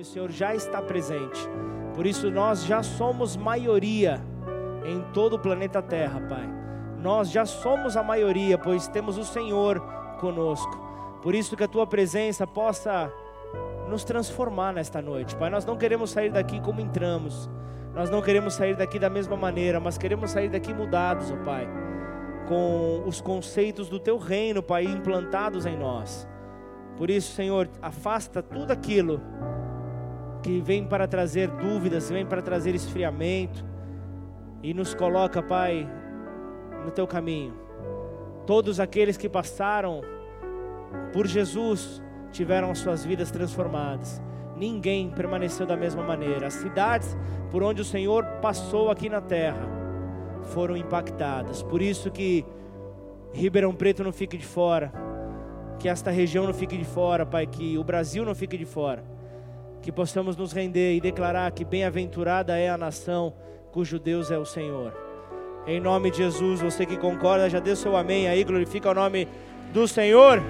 o Senhor já está presente. Por isso nós já somos maioria em todo o planeta Terra, Pai. Nós já somos a maioria, pois temos o Senhor conosco. Por isso que a tua presença possa nos transformar nesta noite, Pai. Nós não queremos sair daqui como entramos. Nós não queremos sair daqui da mesma maneira, mas queremos sair daqui mudados, ó Pai, com os conceitos do teu reino, Pai, implantados em nós. Por isso, Senhor, afasta tudo aquilo que vem para trazer dúvidas, vem para trazer esfriamento e nos coloca, Pai, no teu caminho. Todos aqueles que passaram por Jesus tiveram suas vidas transformadas. Ninguém permaneceu da mesma maneira. As cidades por onde o Senhor passou aqui na terra foram impactadas. Por isso que Ribeirão Preto não fique de fora, que esta região não fique de fora, Pai, que o Brasil não fique de fora que possamos nos render e declarar que bem-aventurada é a nação cujo Deus é o Senhor. Em nome de Jesus, você que concorda, já dê seu amém aí, glorifica o nome do Senhor.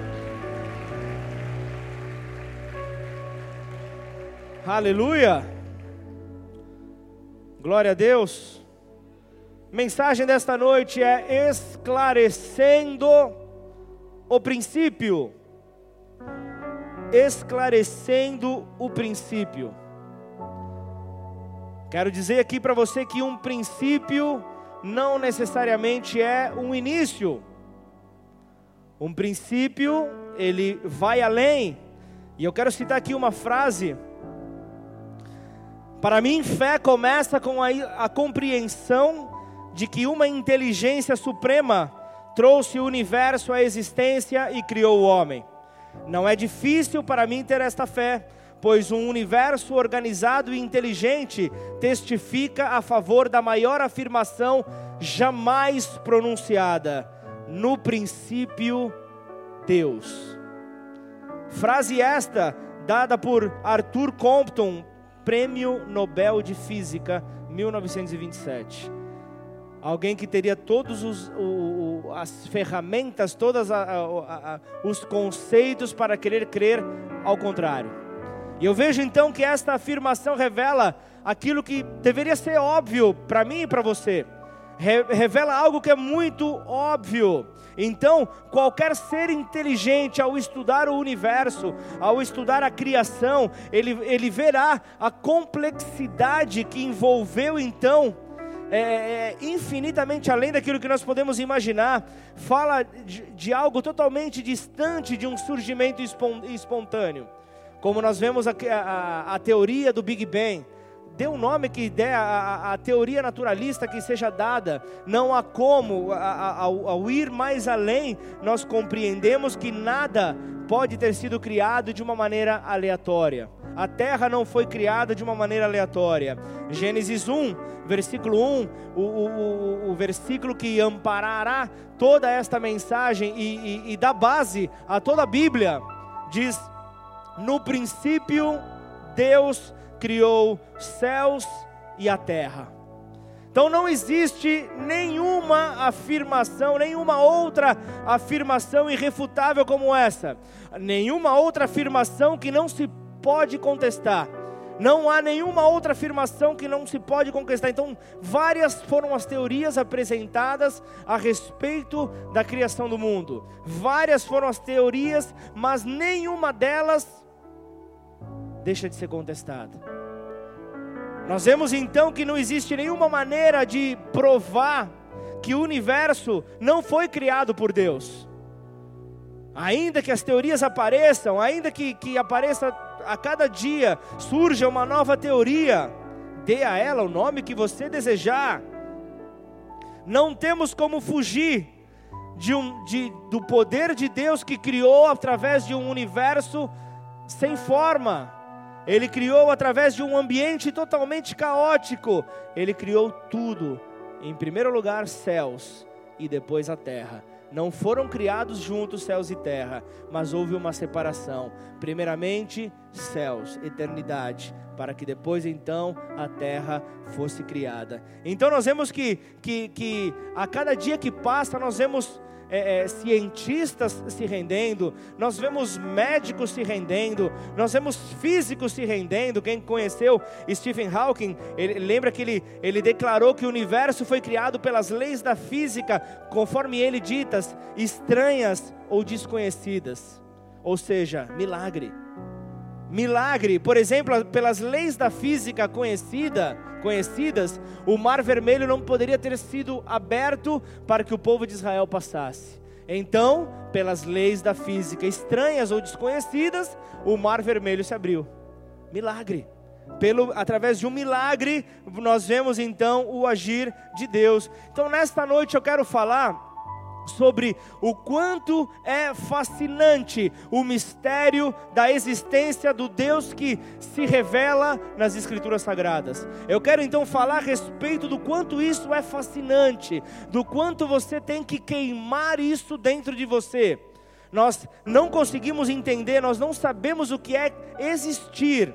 Aleluia. Glória a Deus. Mensagem desta noite é esclarecendo o princípio esclarecendo o princípio. Quero dizer aqui para você que um princípio não necessariamente é um início. Um princípio, ele vai além. E eu quero citar aqui uma frase. Para mim, fé começa com a, a compreensão de que uma inteligência suprema trouxe o universo à existência e criou o homem. Não é difícil para mim ter esta fé, pois um universo organizado e inteligente testifica a favor da maior afirmação jamais pronunciada: no princípio, Deus. Frase esta dada por Arthur Compton, Prêmio Nobel de Física, 1927 alguém que teria o, as ferramentas, todos os conceitos para querer crer ao contrário. E eu vejo então que esta afirmação revela aquilo que deveria ser óbvio para mim e para você. Re, revela algo que é muito óbvio. Então, qualquer ser inteligente, ao estudar o universo, ao estudar a criação, ele, ele verá a complexidade que envolveu então é, é, infinitamente além daquilo que nós podemos imaginar, fala de, de algo totalmente distante de um surgimento espontâneo. Como nós vemos a, a, a teoria do Big Bang, dê um nome que der a, a, teoria naturalista que seja dada, não há como, ao, ao ir mais além, nós compreendemos que nada pode ter sido criado de uma maneira aleatória. A terra não foi criada de uma maneira aleatória. Gênesis 1, versículo 1, o, o, o versículo que amparará toda esta mensagem e, e, e dá base a toda a Bíblia, diz: No princípio, Deus criou céus e a terra. Então não existe nenhuma afirmação, nenhuma outra afirmação irrefutável como essa, nenhuma outra afirmação que não se pode contestar. Não há nenhuma outra afirmação que não se pode contestar. Então, várias foram as teorias apresentadas a respeito da criação do mundo. Várias foram as teorias, mas nenhuma delas deixa de ser contestada. Nós vemos então que não existe nenhuma maneira de provar que o universo não foi criado por Deus. Ainda que as teorias apareçam, ainda que, que apareça a cada dia surja uma nova teoria, dê a ela o nome que você desejar. Não temos como fugir de um, de, do poder de Deus que criou através de um universo sem forma. Ele criou através de um ambiente totalmente caótico. Ele criou tudo. Em primeiro lugar, céus e depois a terra. Não foram criados juntos céus e terra, mas houve uma separação. Primeiramente, céus, eternidade, para que depois então a terra fosse criada. Então nós vemos que, que, que a cada dia que passa, nós vemos é, é, cientistas se rendendo, nós vemos médicos se rendendo, nós vemos físicos se rendendo. Quem conheceu Stephen Hawking, ele lembra que ele, ele declarou que o universo foi criado pelas leis da física, conforme ele ditas, estranhas ou desconhecidas. Ou seja, milagre. Milagre, por exemplo, pelas leis da física conhecida, conhecidas, o mar vermelho não poderia ter sido aberto para que o povo de Israel passasse. Então, pelas leis da física estranhas ou desconhecidas, o mar vermelho se abriu. Milagre. Pelo, através de um milagre, nós vemos então o agir de Deus. Então, nesta noite eu quero falar sobre o quanto é fascinante o mistério da existência do Deus que se revela nas Escrituras Sagradas. Eu quero então falar a respeito do quanto isso é fascinante, do quanto você tem que queimar isso dentro de você. Nós não conseguimos entender, nós não sabemos o que é existir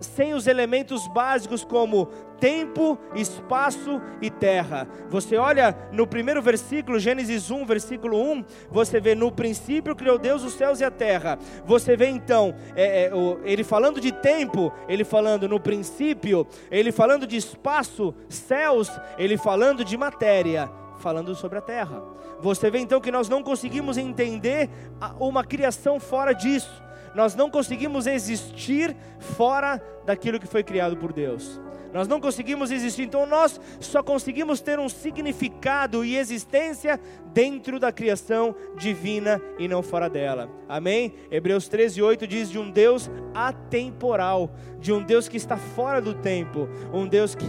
sem os elementos básicos como tempo, espaço e terra. Você olha no primeiro versículo, Gênesis 1, versículo 1, você vê no princípio criou Deus os céus e a terra. Você vê então, é, é, ele falando de tempo, ele falando no princípio, ele falando de espaço, céus, ele falando de matéria, falando sobre a terra. Você vê então que nós não conseguimos entender uma criação fora disso nós não conseguimos existir fora daquilo que foi criado por Deus. Nós não conseguimos existir, então nós só conseguimos ter um significado e existência dentro da criação divina e não fora dela. Amém? Hebreus 13, 8 diz de um Deus atemporal, de um Deus que está fora do tempo, um Deus que,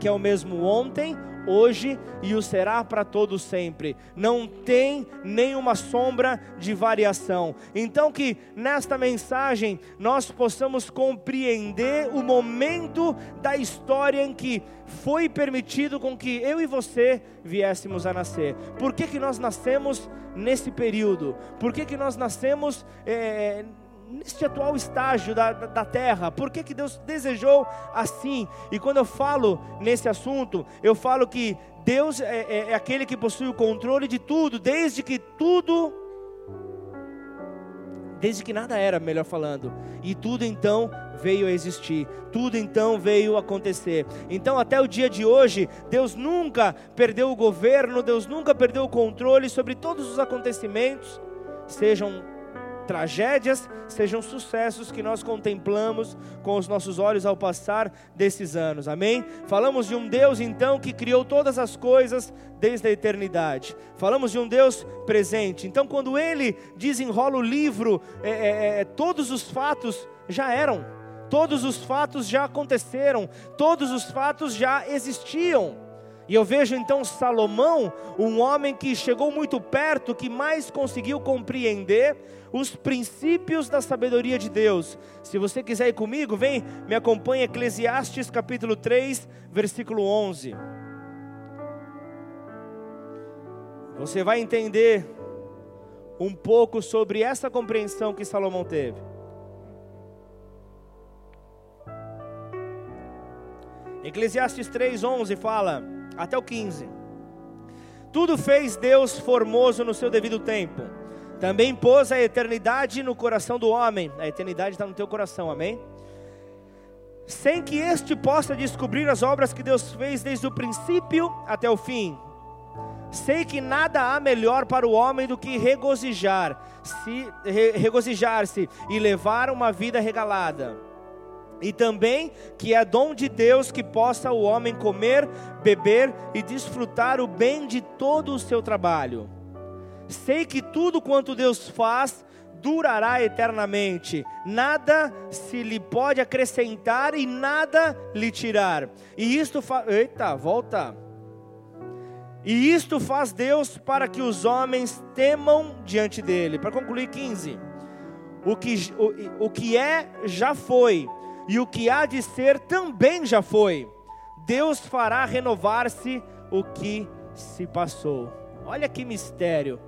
que é o mesmo ontem, hoje e o será para todo sempre. Não tem nenhuma sombra de variação. Então que nesta mensagem nós possamos compreender o momento da história em que foi permitido com que eu e você viéssemos a nascer. Por que, que nós nascemos nesse período? Por que, que nós nascemos é, neste atual estágio da, da, terra? Por que, que Deus desejou assim? E quando eu falo nesse assunto, eu falo que Deus é, é, é aquele que possui o controle de tudo, desde que tudo, desde que nada era, melhor falando, e tudo então veio a existir, tudo então veio a acontecer. Então, até o dia de hoje, Deus nunca perdeu o governo, Deus nunca perdeu o controle sobre todos os acontecimentos, sejam tragédias sejam sucessos que nós contemplamos com os nossos olhos ao passar desses anos, amém? Falamos de um Deus então que criou todas as coisas desde a eternidade, falamos de um Deus presente, então quando Ele desenrola o livro, é, é, é, todos os fatos já eram, todos os fatos já aconteceram, todos os fatos já existiam. E eu vejo então Salomão, um homem que chegou muito perto, que mais conseguiu compreender os princípios da sabedoria de Deus. Se você quiser ir comigo, vem, me acompanhe Eclesiastes capítulo 3, versículo 11. Você vai entender um pouco sobre essa compreensão que Salomão teve. Eclesiastes 3:11 fala até o 15. Tudo fez Deus formoso no seu devido tempo. Também pôs a eternidade no coração do homem. A eternidade está no teu coração, amém? Sem que este possa descobrir as obras que Deus fez desde o princípio até o fim. Sei que nada há melhor para o homem do que regozijar, se regozijar-se e levar uma vida regalada e também que é dom de Deus que possa o homem comer, beber e desfrutar o bem de todo o seu trabalho. Sei que tudo quanto Deus faz durará eternamente, nada se lhe pode acrescentar e nada lhe tirar. E isto faz. Eita, volta. E isto faz Deus para que os homens temam diante dele. Para concluir, 15. O que, o, o que é, já foi e o que há de ser também já foi. Deus fará renovar-se o que se passou. Olha que mistério.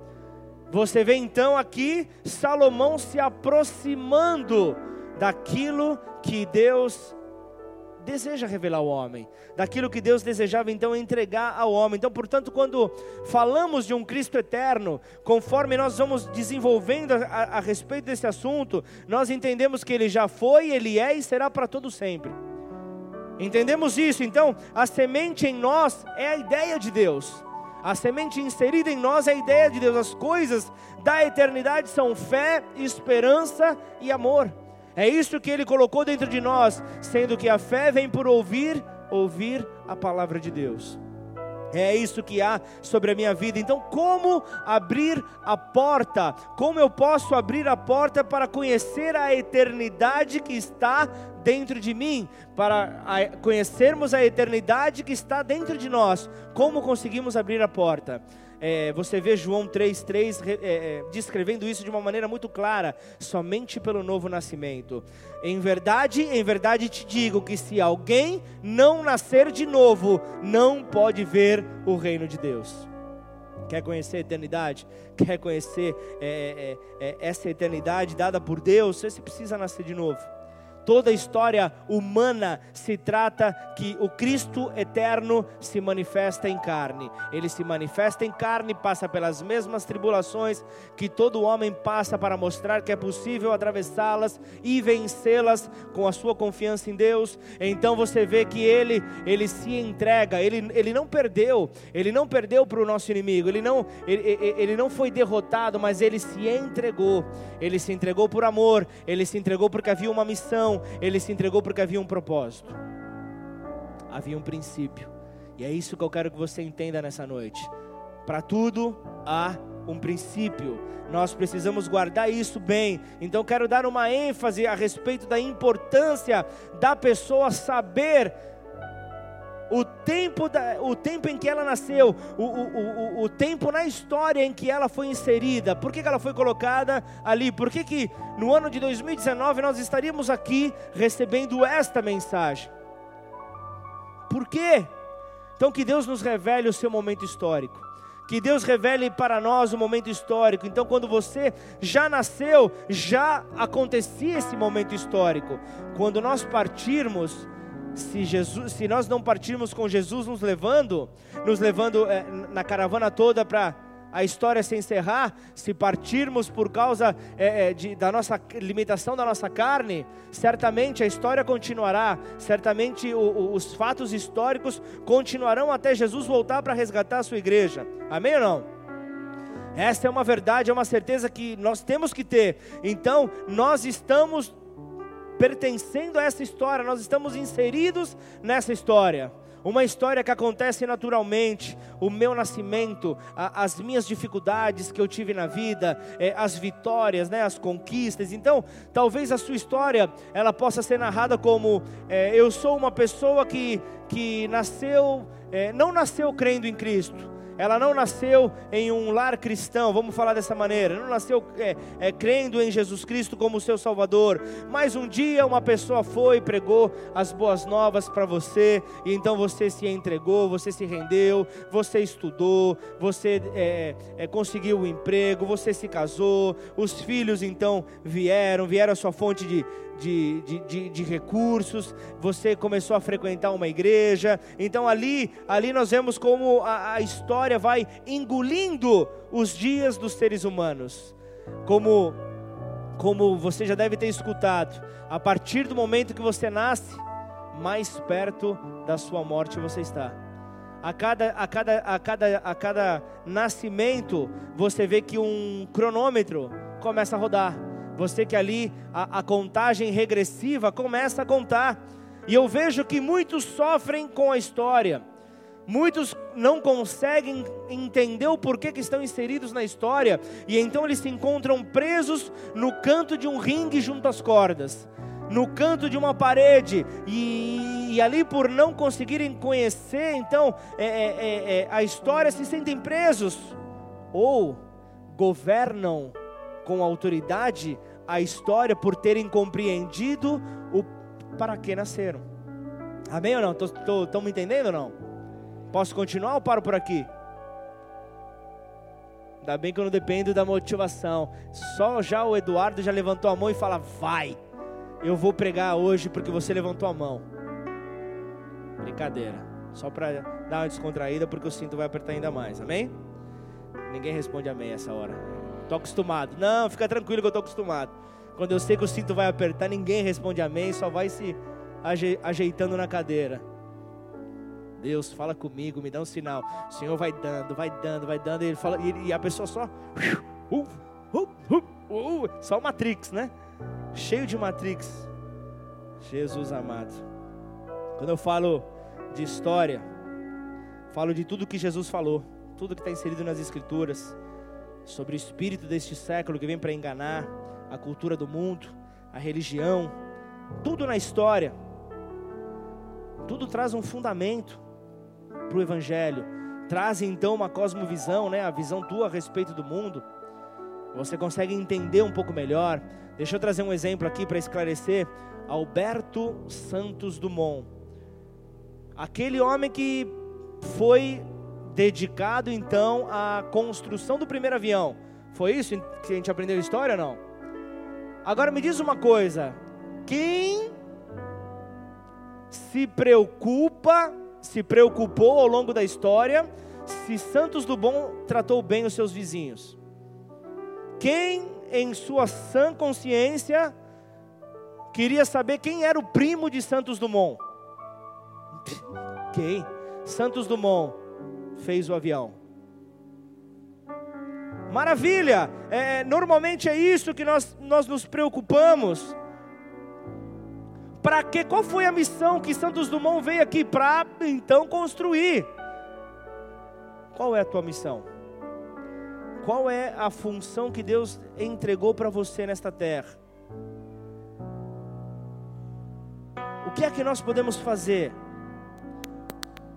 Você vê então aqui Salomão se aproximando daquilo que Deus deseja revelar ao homem, daquilo que Deus desejava então entregar ao homem. Então, portanto, quando falamos de um Cristo eterno, conforme nós vamos desenvolvendo a, a, respeito desse assunto, nós entendemos que ele já foi, ele é e será para todo sempre. Entendemos isso? Então, a semente em nós é a ideia de Deus. A semente inserida em nós é a ideia de Deus. As coisas da eternidade são fé, esperança e amor. É isso que ele colocou dentro de nós, sendo que a fé vem por ouvir, ouvir a palavra de Deus. É isso que há sobre a minha vida. Então, como abrir a porta? Como eu posso abrir a porta para conhecer a eternidade que está dentro de mim? Para conhecermos a eternidade que está dentro de nós. Como conseguimos abrir a porta? É, você vê João 3,3 é, é, descrevendo isso de uma maneira muito clara, somente pelo novo nascimento. Em verdade, em verdade te digo que se alguém não nascer de novo, não pode ver o reino de Deus. Quer conhecer a eternidade? Quer conhecer é, é, é, essa eternidade dada por Deus? Você precisa nascer de novo toda a história humana se trata que o Cristo eterno se manifesta em carne. Ele se manifesta em carne, passa pelas mesmas tribulações que todo homem passa para mostrar que é possível atravessá-las e vencê-las com a sua confiança em Deus. Então você vê que ele ele se entrega, ele, ele não perdeu, ele não perdeu para o nosso inimigo, ele não ele, ele não foi derrotado, mas ele se entregou. Ele se entregou por amor, ele se entregou porque havia uma missão, ele se entregou porque havia um propósito, havia um princípio. E é isso que eu quero que você entenda nessa noite. Para tudo há um princípio. Nós precisamos guardar isso bem. Então quero dar uma ênfase a respeito da importância da pessoa saber o tempo, da, o tempo em que ela nasceu, o, o, o, o, tempo na história em que ela foi inserida, por que, que ela foi colocada ali, por que, que no ano de 2019 nós estaríamos aqui recebendo esta mensagem. Por quê? Então que Deus nos revele o seu momento histórico. Que Deus revele para nós o momento histórico. Então, quando você já nasceu, já acontecia esse momento histórico. Quando nós partirmos, se, Jesus, se nós não partirmos com Jesus nos levando, nos levando é, na caravana toda para a história se encerrar, se partirmos por causa é, de, da nossa limitação da nossa carne, certamente a história continuará, certamente o, o, os fatos históricos continuarão até Jesus voltar para resgatar a sua igreja. Amém ou não? Esta é uma verdade, é uma certeza que nós temos que ter. Então, nós estamos pertencendo a essa história, nós estamos inseridos nessa história. Uma história que acontece naturalmente, o meu nascimento, a, as minhas dificuldades que eu tive na vida, é, as vitórias, né, as conquistas. Então, talvez a sua história ela possa ser narrada como é, eu sou uma pessoa que, que nasceu, é, não nasceu crendo em Cristo ela não nasceu em um lar cristão, vamos falar dessa maneira, não nasceu é, é, crendo em Jesus Cristo como seu Salvador, mas um dia uma pessoa foi e pregou as boas novas para você, e então você se entregou, você se rendeu, você estudou, você é, é conseguiu o um emprego, você se casou, os filhos então vieram, vieram a sua fonte de de, de, de, de, recursos, você começou a frequentar uma igreja. Então ali, ali nós vemos como a, a história vai engolindo os dias dos seres humanos. Como, como você já deve ter escutado, a partir do momento que você nasce, mais perto da sua morte você está. A cada, a cada, a cada, a cada nascimento, você vê que um cronômetro começa a rodar você que ali a, a contagem regressiva começa a contar. E eu vejo que muitos sofrem com a história. Muitos não conseguem entender o porquê que estão inseridos na história, e então eles se encontram presos no canto de um ringue junto às cordas, no canto de uma parede, e, e ali por não conseguirem conhecer, então é, é, é, é a história se sentem presos, ou governam com autoridade a história por terem compreendido o para que nasceram. Amém ou não? Estão me entendendo ou não? Posso continuar ou paro por aqui? Ainda bem que eu não dependo da motivação. Só já o Eduardo já levantou a mão e fala: Vai, eu vou pregar hoje porque você levantou a mão. Brincadeira. Só para dar uma descontraída, porque o cinto vai apertar ainda mais. Amém? Ninguém responde amém essa hora. Tô acostumado. Não, fica tranquilo que eu tô acostumado. Quando eu sei que o cinto vai apertar, ninguém responde amém, só vai se ajeitando na cadeira. Deus, fala comigo, me dá um sinal. O Senhor vai dando, vai dando, vai dando. E, ele fala, e a pessoa só. Uh, uh, uh, uh, só Matrix, né? Cheio de Matrix. Jesus amado. Quando eu falo de história, falo de tudo que Jesus falou, tudo que está inserido nas Escrituras, sobre o espírito deste século que vem para enganar a cultura do mundo, a religião, tudo na história, tudo traz um fundamento para o Evangelho, traz então uma cosmovisão, né, a visão tua a respeito do mundo. Você consegue entender um pouco melhor. Deixa eu trazer um exemplo aqui para esclarecer. Alberto Santos Dumont, aquele homem que foi dedicado então à construção do primeiro avião. Foi isso que a gente aprendeu a história ou não? Agora me diz uma coisa: quem se preocupa, se preocupou ao longo da história, se Santos Dumont tratou bem os seus vizinhos? Quem, em sua sã consciência, queria saber quem era o primo de Santos Dumont? Quem? Santos Dumont fez o avião. Maravilha! É, normalmente é isso que nós, nós nos preocupamos. Para quê? Qual foi a missão que Santos Dumont veio aqui para então construir? Qual é a tua missão? Qual é a função que Deus entregou para você nesta terra? O que é que nós podemos fazer?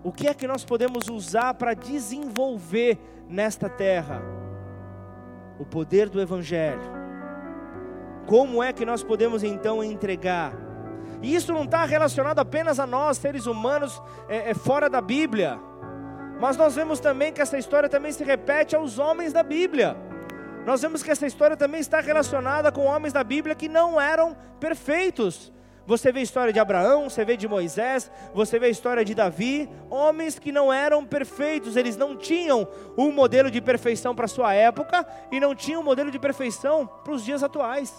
O que é que nós podemos usar para desenvolver nesta terra? O poder do Evangelho. Como é que nós podemos então entregar? E isso não está relacionado apenas a nós, seres humanos, é, é, fora da Bíblia. Mas nós vemos também que essa história também se repete aos homens da Bíblia. Nós vemos que essa história também está relacionada com homens da Bíblia que não eram perfeitos, você vê a história de Abraão, você vê de Moisés, você vê a história de Davi, homens que não eram perfeitos, eles não tinham um modelo de perfeição para sua época e não tinham um modelo de perfeição para os dias atuais.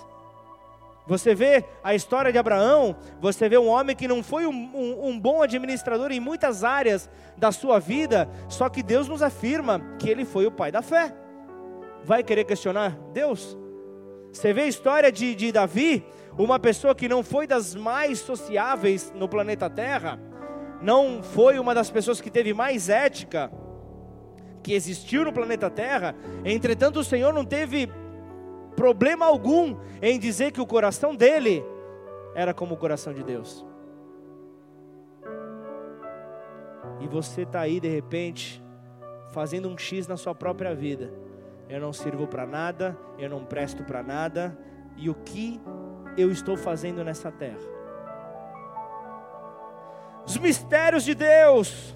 Você vê a história de Abraão, você vê um homem que não foi um, um, um, bom administrador em muitas áreas da sua vida, só que Deus nos afirma que ele foi o pai da fé. Vai querer questionar Deus? Você vê a história de, de Davi, uma pessoa que não foi das mais sociáveis no planeta Terra, não foi uma das pessoas que teve mais ética que existiu no planeta Terra, entretanto o Senhor não teve problema algum em dizer que o coração dele era como o coração de Deus. E você está aí de repente, fazendo um X na sua própria vida. Eu não sirvo para nada, eu não presto para nada, e o que eu estou fazendo nessa terra. Os mistérios de Deus.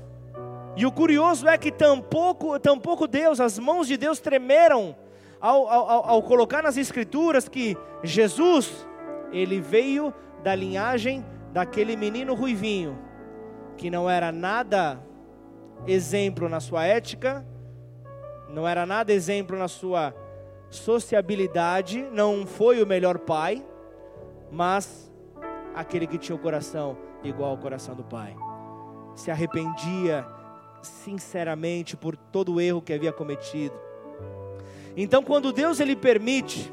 E o curioso é que tampouco, tampouco Deus, as mãos de Deus tremeram ao, ao, ao colocar nas Escrituras que Jesus, ele veio da linhagem daquele menino ruivinho, que não era nada exemplo na sua ética, não era nada exemplo na sua sociabilidade, não foi o melhor pai, mas aquele que tinha o coração igual ao coração do Pai. Se arrependia sinceramente por todo o erro que havia cometido. Então, quando Deus ele permite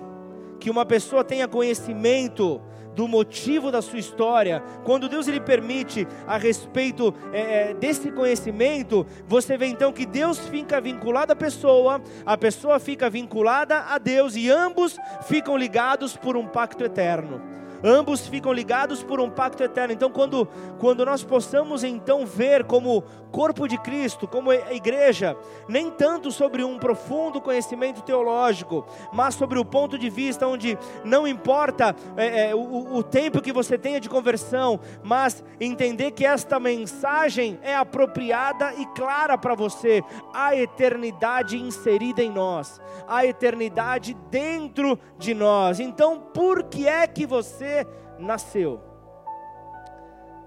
que uma pessoa tenha conhecimento do motivo da sua história, quando Deus ele permite a respeito é, é, desse conhecimento, você vê então que Deus fica vinculado à pessoa, a pessoa fica vinculada a Deus e ambos ficam ligados por um pacto eterno ambos ficam ligados por um pacto eterno. Então, quando, quando nós possamos então ver como corpo de Cristo, como igreja, nem tanto sobre um profundo conhecimento teológico, mas sobre o ponto de vista onde não importa é, é, o, o tempo que você tenha de conversão, mas entender que esta mensagem é apropriada e clara para você, a eternidade inserida em nós, a eternidade dentro de nós. Então, por que é que você nasceu?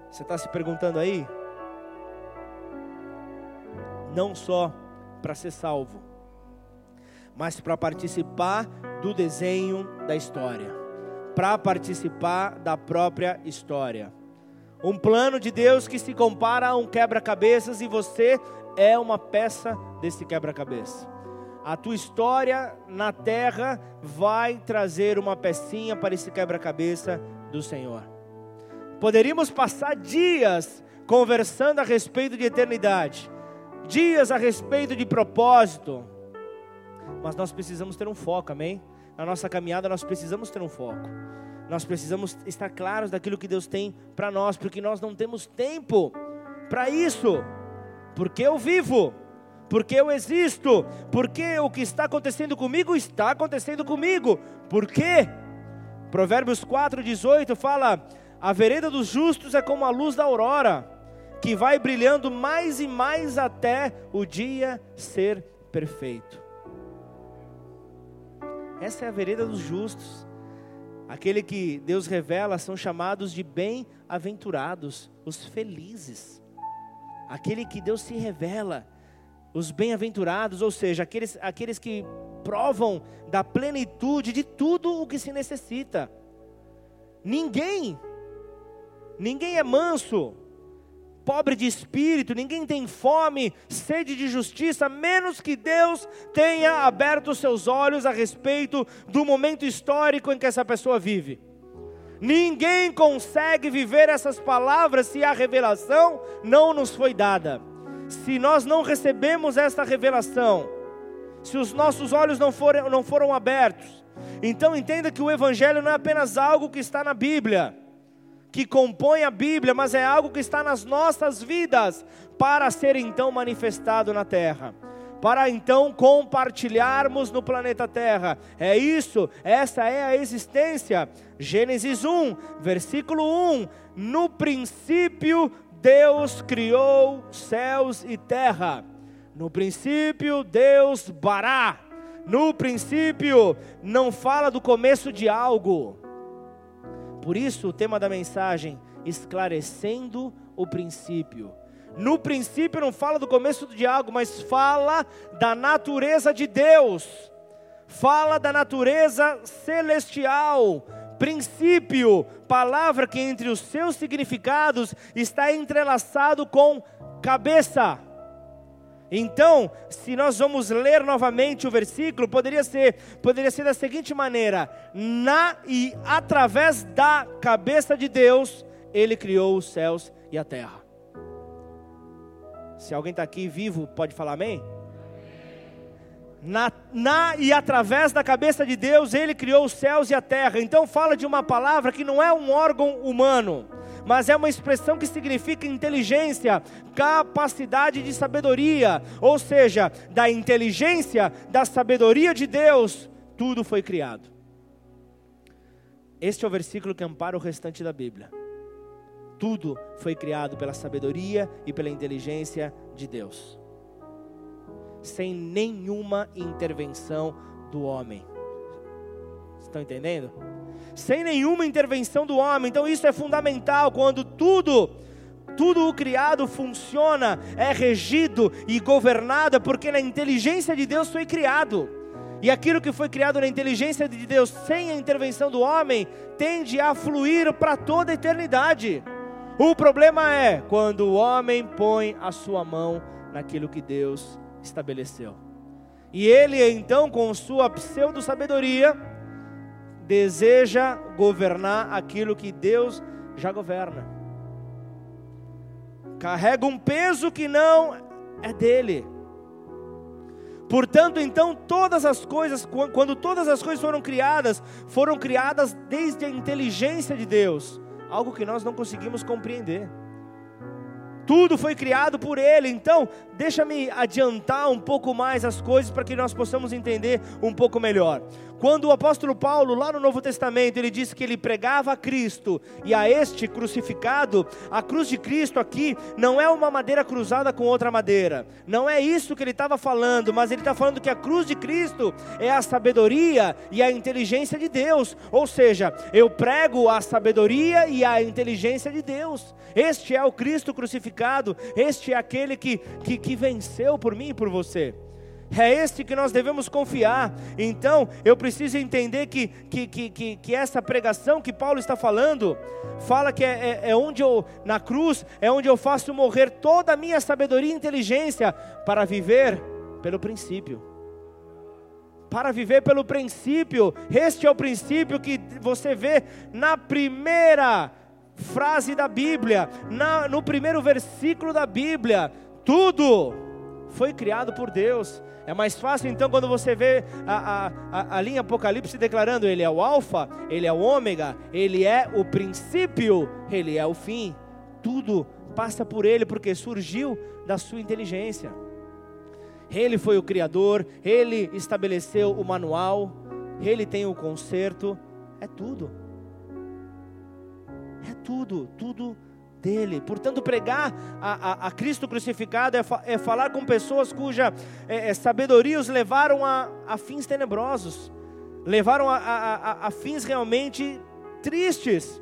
Você está se perguntando aí? não só para ser salvo, mas para participar do desenho da história, para participar da própria história. Um plano de Deus que se compara a um quebra-cabeças e você é uma peça desse quebra-cabeça. A tua história na terra vai trazer uma pecinha para esse quebra-cabeça do Senhor. Poderíamos passar dias conversando a respeito de eternidade, dias a respeito de propósito, mas nós precisamos ter um foco, amém? Na nossa caminhada nós precisamos ter um foco. Nós precisamos estar claros daquilo que Deus tem para nós, porque nós não temos tempo para isso. Porque eu vivo, porque eu existo, porque o que está acontecendo comigo está acontecendo comigo. Por quê? Provérbios 4:18 fala: "A vereda dos justos é como a luz da aurora, que vai brilhando mais e mais até o dia ser perfeito." Essa é a vereda dos justos. Aquele que Deus revela são chamados de bem-aventurados, os felizes. Aquele que Deus se revela, os bem-aventurados, ou seja, aqueles, aqueles que provam da plenitude de tudo o que se necessita. Ninguém, ninguém é manso, pobre de espírito, ninguém tem fome, sede de justiça, menos que Deus tenha aberto seus olhos a respeito do momento histórico em que essa pessoa vive. Ninguém consegue viver essas palavras se a revelação não nos foi dada. Se nós não recebemos esta revelação, se os nossos olhos não foram, não foram abertos, então entenda que o Evangelho não é apenas algo que está na Bíblia que compõe a Bíblia, mas é algo que está nas nossas vidas para ser então manifestado na terra. Para então compartilharmos no planeta Terra. É isso, essa é a existência. Gênesis 1, versículo 1. No princípio Deus criou céus e terra. No princípio Deus bará. No princípio não fala do começo de algo por isso, o tema da mensagem, esclarecendo o princípio. No princípio não fala do começo de algo, mas fala da natureza de Deus. Fala da natureza celestial. Princípio, palavra que entre os seus significados está entrelaçado com cabeça. Então, se nós vamos ler novamente o versículo, poderia ser, poderia ser da seguinte maneira: na e através da cabeça de Deus, ele criou os céus e a terra. Se alguém está aqui vivo, pode falar amém? Na, na, e através da cabeça de Deus, Ele criou os céus e a terra. Então, fala de uma palavra que não é um órgão humano, mas é uma expressão que significa inteligência, capacidade de sabedoria, ou seja, da inteligência, da sabedoria de Deus, tudo foi criado. Este é o versículo que ampara o restante da Bíblia. Tudo foi criado pela sabedoria e pela inteligência de Deus sem nenhuma intervenção do homem. Estão entendendo? Sem nenhuma intervenção do homem. Então isso é fundamental quando tudo tudo o criado funciona, é regido e governado porque na inteligência de Deus foi criado. E aquilo que foi criado na inteligência de Deus sem a intervenção do homem tende a fluir para toda a eternidade. O problema é quando o homem põe a sua mão naquilo que Deus estabeleceu. E ele então, com sua pseudo-sabedoria, deseja governar aquilo que Deus já governa. Carrega um peso que não é dele. Portanto, então, todas as coisas, quando todas as coisas foram criadas, foram criadas desde a inteligência de Deus, algo que nós não conseguimos compreender. Tudo foi criado por Ele. Então, deixa-me adiantar um pouco mais as coisas para que nós possamos entender um pouco melhor. Quando o apóstolo Paulo, lá no Novo Testamento, ele disse que ele pregava a Cristo e a este crucificado, a cruz de Cristo aqui não é uma madeira cruzada com outra madeira. Não é isso que ele estava falando, mas ele está falando que a cruz de Cristo é a sabedoria e a inteligência de Deus. Ou seja, eu prego a sabedoria e a inteligência de Deus. Este é o Cristo crucificado este é aquele que, que, que venceu por mim e por você. É este que nós devemos confiar. Então, eu preciso entender que, que, que, que, essa pregação que Paulo está falando, fala que é, é, é onde eu, na cruz, é onde eu faço morrer toda a minha sabedoria e inteligência para viver pelo princípio. Para viver pelo princípio, este é o princípio que você vê na primeira frase da Bíblia, na, no primeiro versículo da Bíblia. Tudo foi criado por Deus. É mais fácil então quando você vê a, a, a linha Apocalipse declarando: Ele é o Alfa, Ele é o Ômega, Ele é o princípio, Ele é o fim. Tudo passa por Ele porque surgiu da sua inteligência. Ele foi o Criador, Ele estabeleceu o manual, Ele tem o conserto, é tudo. É tudo, tudo dele. Portanto, pregar a, a, a Cristo crucificado é, fa, é, falar com pessoas cuja é, é sabedoria os levaram a, a fins tenebrosos, levaram a fins realmente tristes.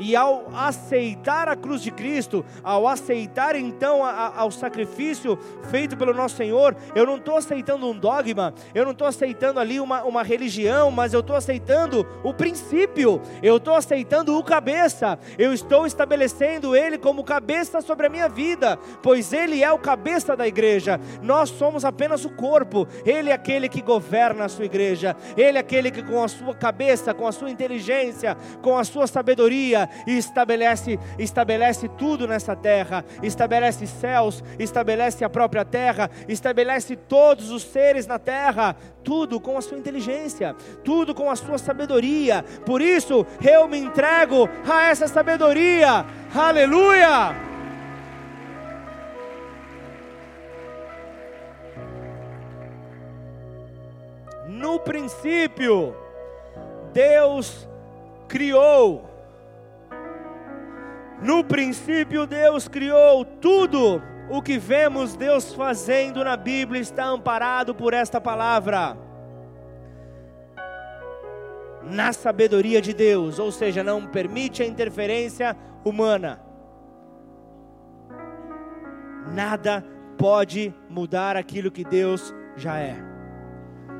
E ao aceitar a cruz de Cristo, ao aceitar então a, a, ao sacrifício feito pelo nosso Senhor, eu não estou aceitando um dogma, eu não estou aceitando ali uma, uma religião, mas eu estou aceitando o princípio, eu estou aceitando o cabeça, eu estou estabelecendo Ele como cabeça sobre a minha vida, pois Ele é o cabeça da igreja, nós somos apenas o corpo, Ele é aquele que governa a sua igreja, Ele é aquele que com a sua cabeça, com a sua inteligência, com a sua sabedoria, e estabelece, estabelece tudo nessa terra, estabelece céus, estabelece a própria terra, estabelece todos os seres na terra, tudo com a sua inteligência, tudo com a sua sabedoria. Por isso eu me entrego a essa sabedoria. Aleluia! No princípio, Deus criou no princípio, Deus criou tudo. O que vemos Deus fazendo na Bíblia está amparado por esta palavra. Na sabedoria de Deus, ou seja, não permite a interferência humana. Nada pode mudar aquilo que Deus já é.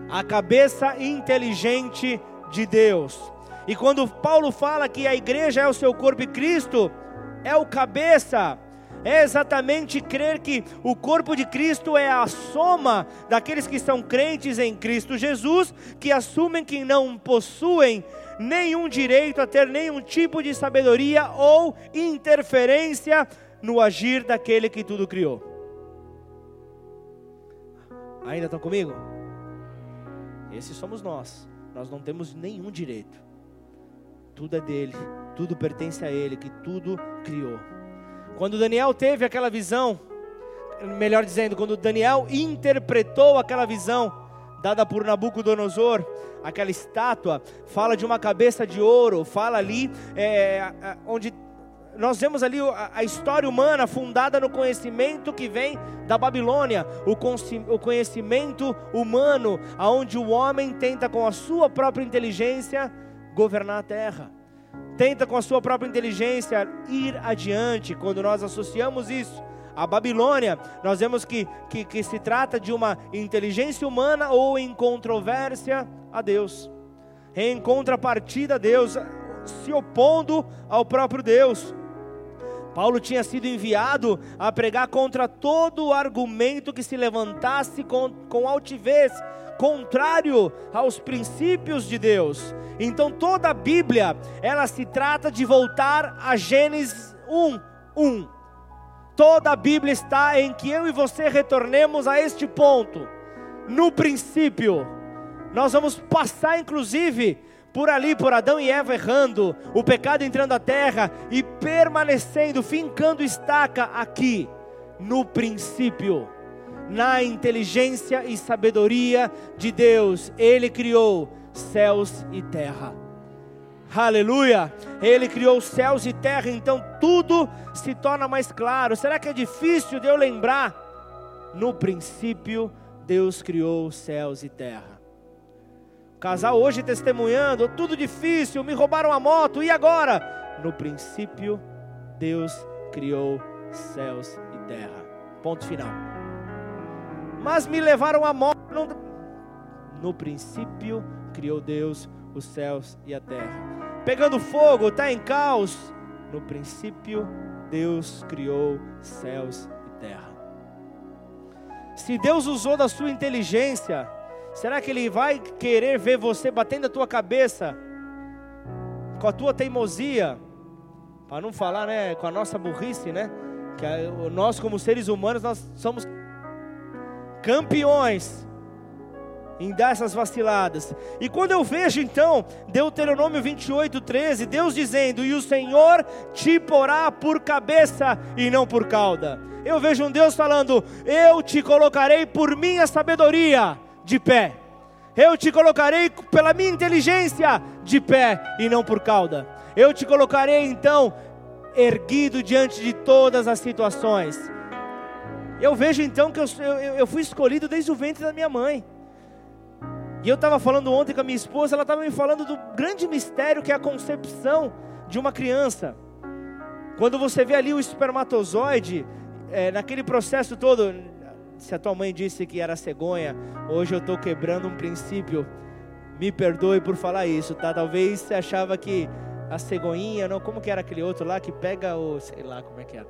A cabeça inteligente de Deus. E quando Paulo fala que a igreja é o seu corpo e Cristo, é o cabeça, é exatamente crer que o corpo de Cristo é a soma daqueles que são crentes em Cristo Jesus, que assumem que não possuem nenhum direito a ter nenhum tipo de sabedoria ou interferência no agir daquele que tudo criou. Ainda estão comigo? Esses somos nós. Nós não temos nenhum direito. Tudo é dele tudo pertence a Ele, que tudo criou. Quando Daniel teve aquela visão, melhor dizendo, quando Daniel interpretou aquela visão dada por Nabucodonosor, aquela estátua, fala de uma cabeça de ouro, fala ali é, onde nós vemos ali a, história humana fundada no conhecimento que vem da Babilônia, o, conhecimento humano, aonde o homem tenta com a sua própria inteligência governar a terra tenta com a sua própria inteligência ir adiante. Quando nós associamos isso à Babilônia, nós vemos que, que, que se trata de uma inteligência humana ou em controvérsia a Deus, em contrapartida a Deus, se opondo ao próprio Deus. Paulo tinha sido enviado a pregar contra todo argumento que se levantasse com, com altivez contrário aos princípios de Deus. Então toda a Bíblia, ela se trata de voltar a Gênesis 1, 1. Toda a Bíblia está em que eu e você retornemos a este ponto. No princípio, nós vamos passar inclusive por ali, por Adão e Eva errando, o pecado entrando à terra e permanecendo, fincando estaca aqui, no princípio na inteligência e sabedoria de Deus, Ele criou céus e terra. Aleluia! Ele criou céus e terra, então tudo se torna mais claro. Será que é difícil de eu lembrar? No princípio, Deus criou céus e terra. Casal hoje testemunhando, tudo difícil, me roubaram a moto, e agora? No princípio, Deus criou céus e terra. Ponto final. Mas me levaram à morte. No princípio criou Deus os céus e a terra. Pegando fogo, está em caos. No princípio Deus criou céus e terra. Se Deus usou da sua inteligência, será que Ele vai querer ver você batendo a tua cabeça com a tua teimosia? Para não falar, né, com a nossa burrice, né? Que nós como seres humanos nós somos campeões em dar essas vaciladas. E quando eu vejo então, Deuteronômio 28, 13, Deus dizendo: E o Senhor te porá por cabeça e não por cauda. Eu vejo um Deus falando: Eu te colocarei por minha sabedoria de pé. Eu te colocarei pela minha inteligência de pé e não por cauda. Eu te colocarei então erguido diante de todas as situações. Eu vejo então que eu, eu, eu fui escolhido desde o ventre da minha mãe. E eu estava falando ontem com a minha esposa, ela estava me falando do grande mistério que é a concepção de uma criança. Quando você vê ali o espermatozoide, é, naquele processo todo, se a tua mãe disse que era cegonha, hoje eu estou quebrando um princípio. Me perdoe por falar isso, tá? Talvez você achava que a cegonhinha, não, como que era aquele outro lá que pega o, sei lá como é que era.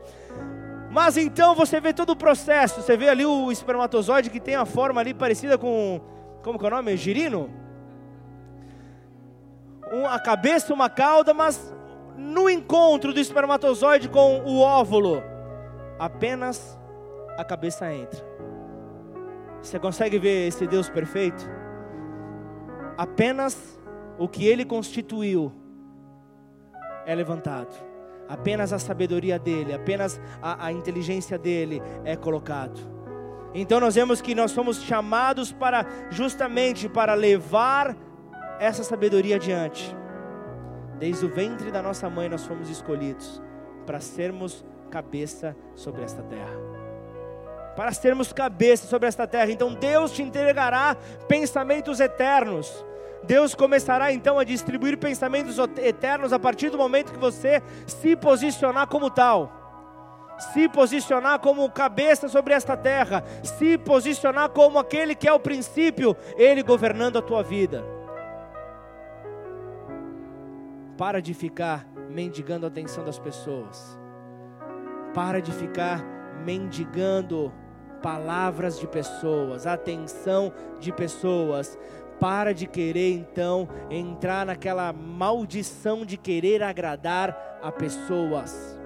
Mas então você vê todo o processo, você vê ali o espermatozoide que tem a forma ali parecida com como que é o nome? Girino? Um, a cabeça, uma cauda, mas no encontro do espermatozoide com o óvulo, apenas a cabeça entra. Você consegue ver esse Deus perfeito? Apenas o que ele constituiu é levantado. Apenas a sabedoria dele, apenas a, a inteligência dele é colocado. Então nós vemos que nós somos chamados para justamente para levar essa sabedoria adiante. Desde o ventre da nossa mãe nós fomos escolhidos para sermos cabeça sobre esta terra. Para sermos cabeça sobre esta terra. Então Deus te entregará pensamentos eternos. Deus começará então a distribuir pensamentos eternos a partir do momento que você se posicionar como tal se posicionar como cabeça sobre esta terra, se posicionar como aquele que é o princípio, Ele governando a tua vida. Para de ficar mendigando a atenção das pessoas, para de ficar mendigando palavras de pessoas, atenção de pessoas. Para de querer então entrar naquela maldição de querer agradar a pessoas.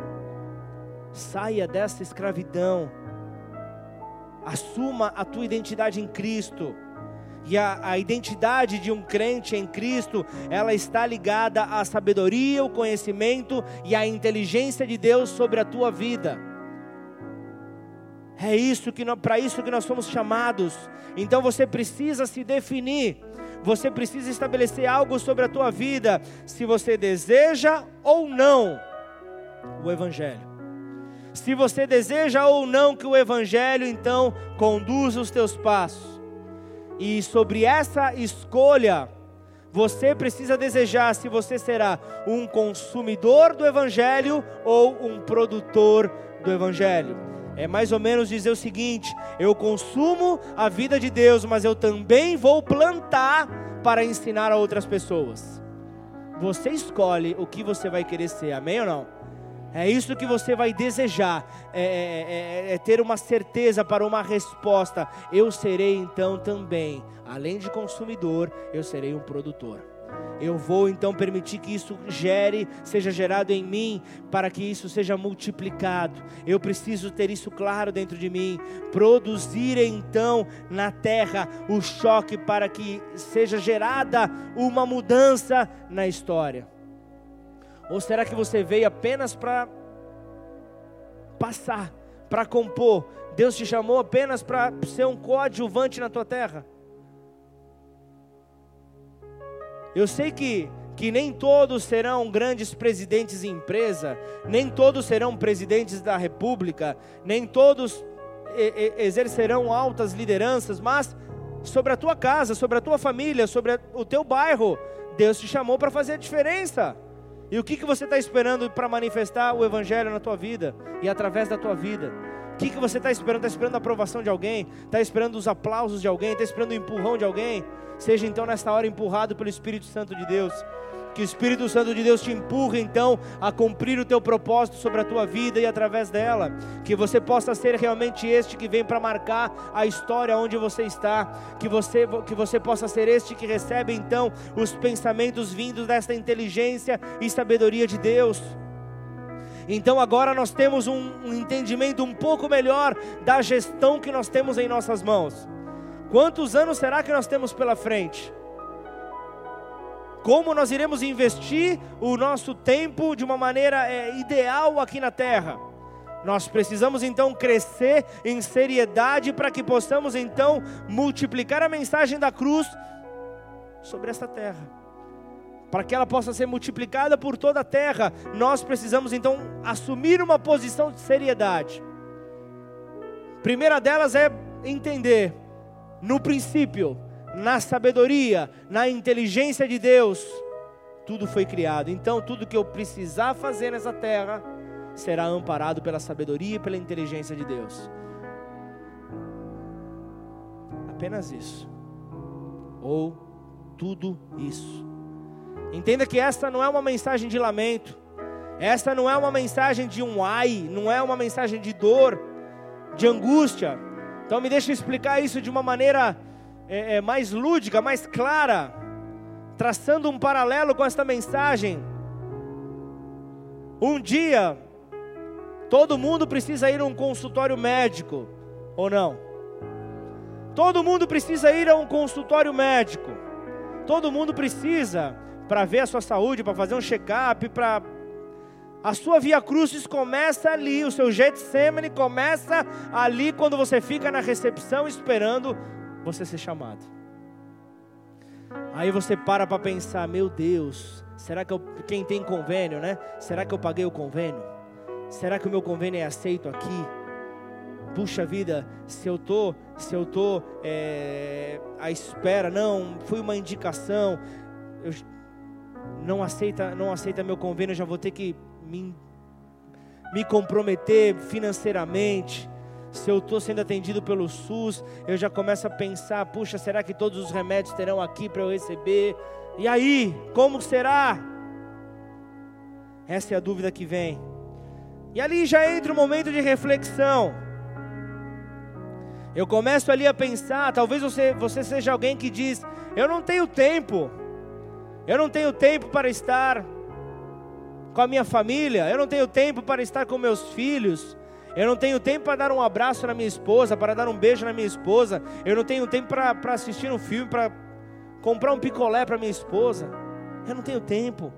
Saia dessa escravidão. Assuma a tua identidade em Cristo. E a, a, identidade de um crente em Cristo, ela está ligada à sabedoria, o conhecimento e à inteligência de Deus sobre a tua vida. É isso que para isso que nós somos chamados. Então você precisa se definir. Você precisa estabelecer algo sobre a tua vida, se você deseja ou não o evangelho se você deseja ou não que o Evangelho então conduza os teus passos. E sobre essa escolha, você precisa desejar se você será um consumidor do Evangelho ou um produtor do Evangelho. É mais ou menos dizer o seguinte: eu consumo a vida de Deus, mas eu também vou plantar para ensinar a outras pessoas. Você escolhe o que você vai querer ser, amém ou não? É isso que você vai desejar, é, é, é, é, ter uma certeza para uma resposta. Eu serei então também, além de consumidor, eu serei um produtor. Eu vou então permitir que isso gere, seja gerado em mim, para que isso seja multiplicado. Eu preciso ter isso claro dentro de mim. Produzir então na terra o choque para que seja gerada uma mudança na história. Ou será que você veio apenas para passar, para compor? Deus te chamou apenas para ser um coadjuvante na tua terra? Eu sei que, que nem todos serão grandes presidentes em empresa, nem todos serão presidentes da república, nem todos exercerão altas lideranças, mas sobre a tua casa, sobre a tua família, sobre o teu bairro, Deus te chamou para fazer a diferença. E o que, que você está esperando para manifestar o Evangelho na tua vida e através da tua vida? O que, que você está esperando? Está esperando a aprovação de alguém? Está esperando os aplausos de alguém? Está esperando o empurrão de alguém? Seja então nesta hora empurrado pelo Espírito Santo de Deus. Que o Espírito Santo de Deus te empurre então a cumprir o teu propósito sobre a tua vida e através dela. Que você possa ser realmente este que vem para marcar a história onde você está. Que você, que você possa ser este que recebe então os pensamentos vindos desta inteligência e sabedoria de Deus. Então agora nós temos um, um entendimento um pouco melhor da gestão que nós temos em nossas mãos. Quantos anos será que nós temos pela frente? Como nós iremos investir o nosso tempo de uma maneira é, ideal aqui na terra? Nós precisamos então crescer em seriedade para que possamos então multiplicar a mensagem da cruz sobre esta terra. Para que ela possa ser multiplicada por toda a terra, nós precisamos então assumir uma posição de seriedade. Primeira delas é entender no princípio, na sabedoria, na inteligência de Deus, tudo foi criado. Então, tudo que eu precisar fazer nessa terra será amparado pela sabedoria e pela inteligência de Deus. Apenas isso. Ou tudo isso. Entenda que esta não é uma mensagem de lamento. Esta não é uma mensagem de um ai, não é uma mensagem de dor, de angústia então me deixa explicar isso de uma maneira é, é, mais lúdica, mais clara, traçando um paralelo com esta mensagem. Um dia, todo mundo precisa ir a um consultório médico, ou não? Todo mundo precisa ir a um consultório médico. Todo mundo precisa para ver a sua saúde, para fazer um check-up, para a sua via crucis começa ali, o seu Getsemane começa ali quando você fica na recepção esperando você ser chamado. Aí você para para pensar, meu Deus, será que eu, quem tem convênio, né? Será que eu paguei o convênio? Será que o meu convênio é aceito aqui? Puxa vida, se eu tô, se eu tô é, à espera, não, foi uma indicação, eu, não aceita, não aceita meu convênio, já vou ter que me, me comprometer financeiramente, se eu estou sendo atendido pelo SUS, eu já começo a pensar: puxa, será que todos os remédios terão aqui para eu receber? E aí, como será? Essa é a dúvida que vem. E ali já entra o um momento de reflexão. Eu começo ali a pensar, talvez você, você seja alguém que diz: Eu não tenho tempo, eu não tenho tempo para estar com a minha família, eu não tenho tempo para estar com meus filhos, eu não tenho tempo para dar um abraço na minha esposa, para dar um beijo na minha esposa, eu não tenho tempo para, para assistir um filme, para comprar um picolé para minha esposa, eu não tenho tempo.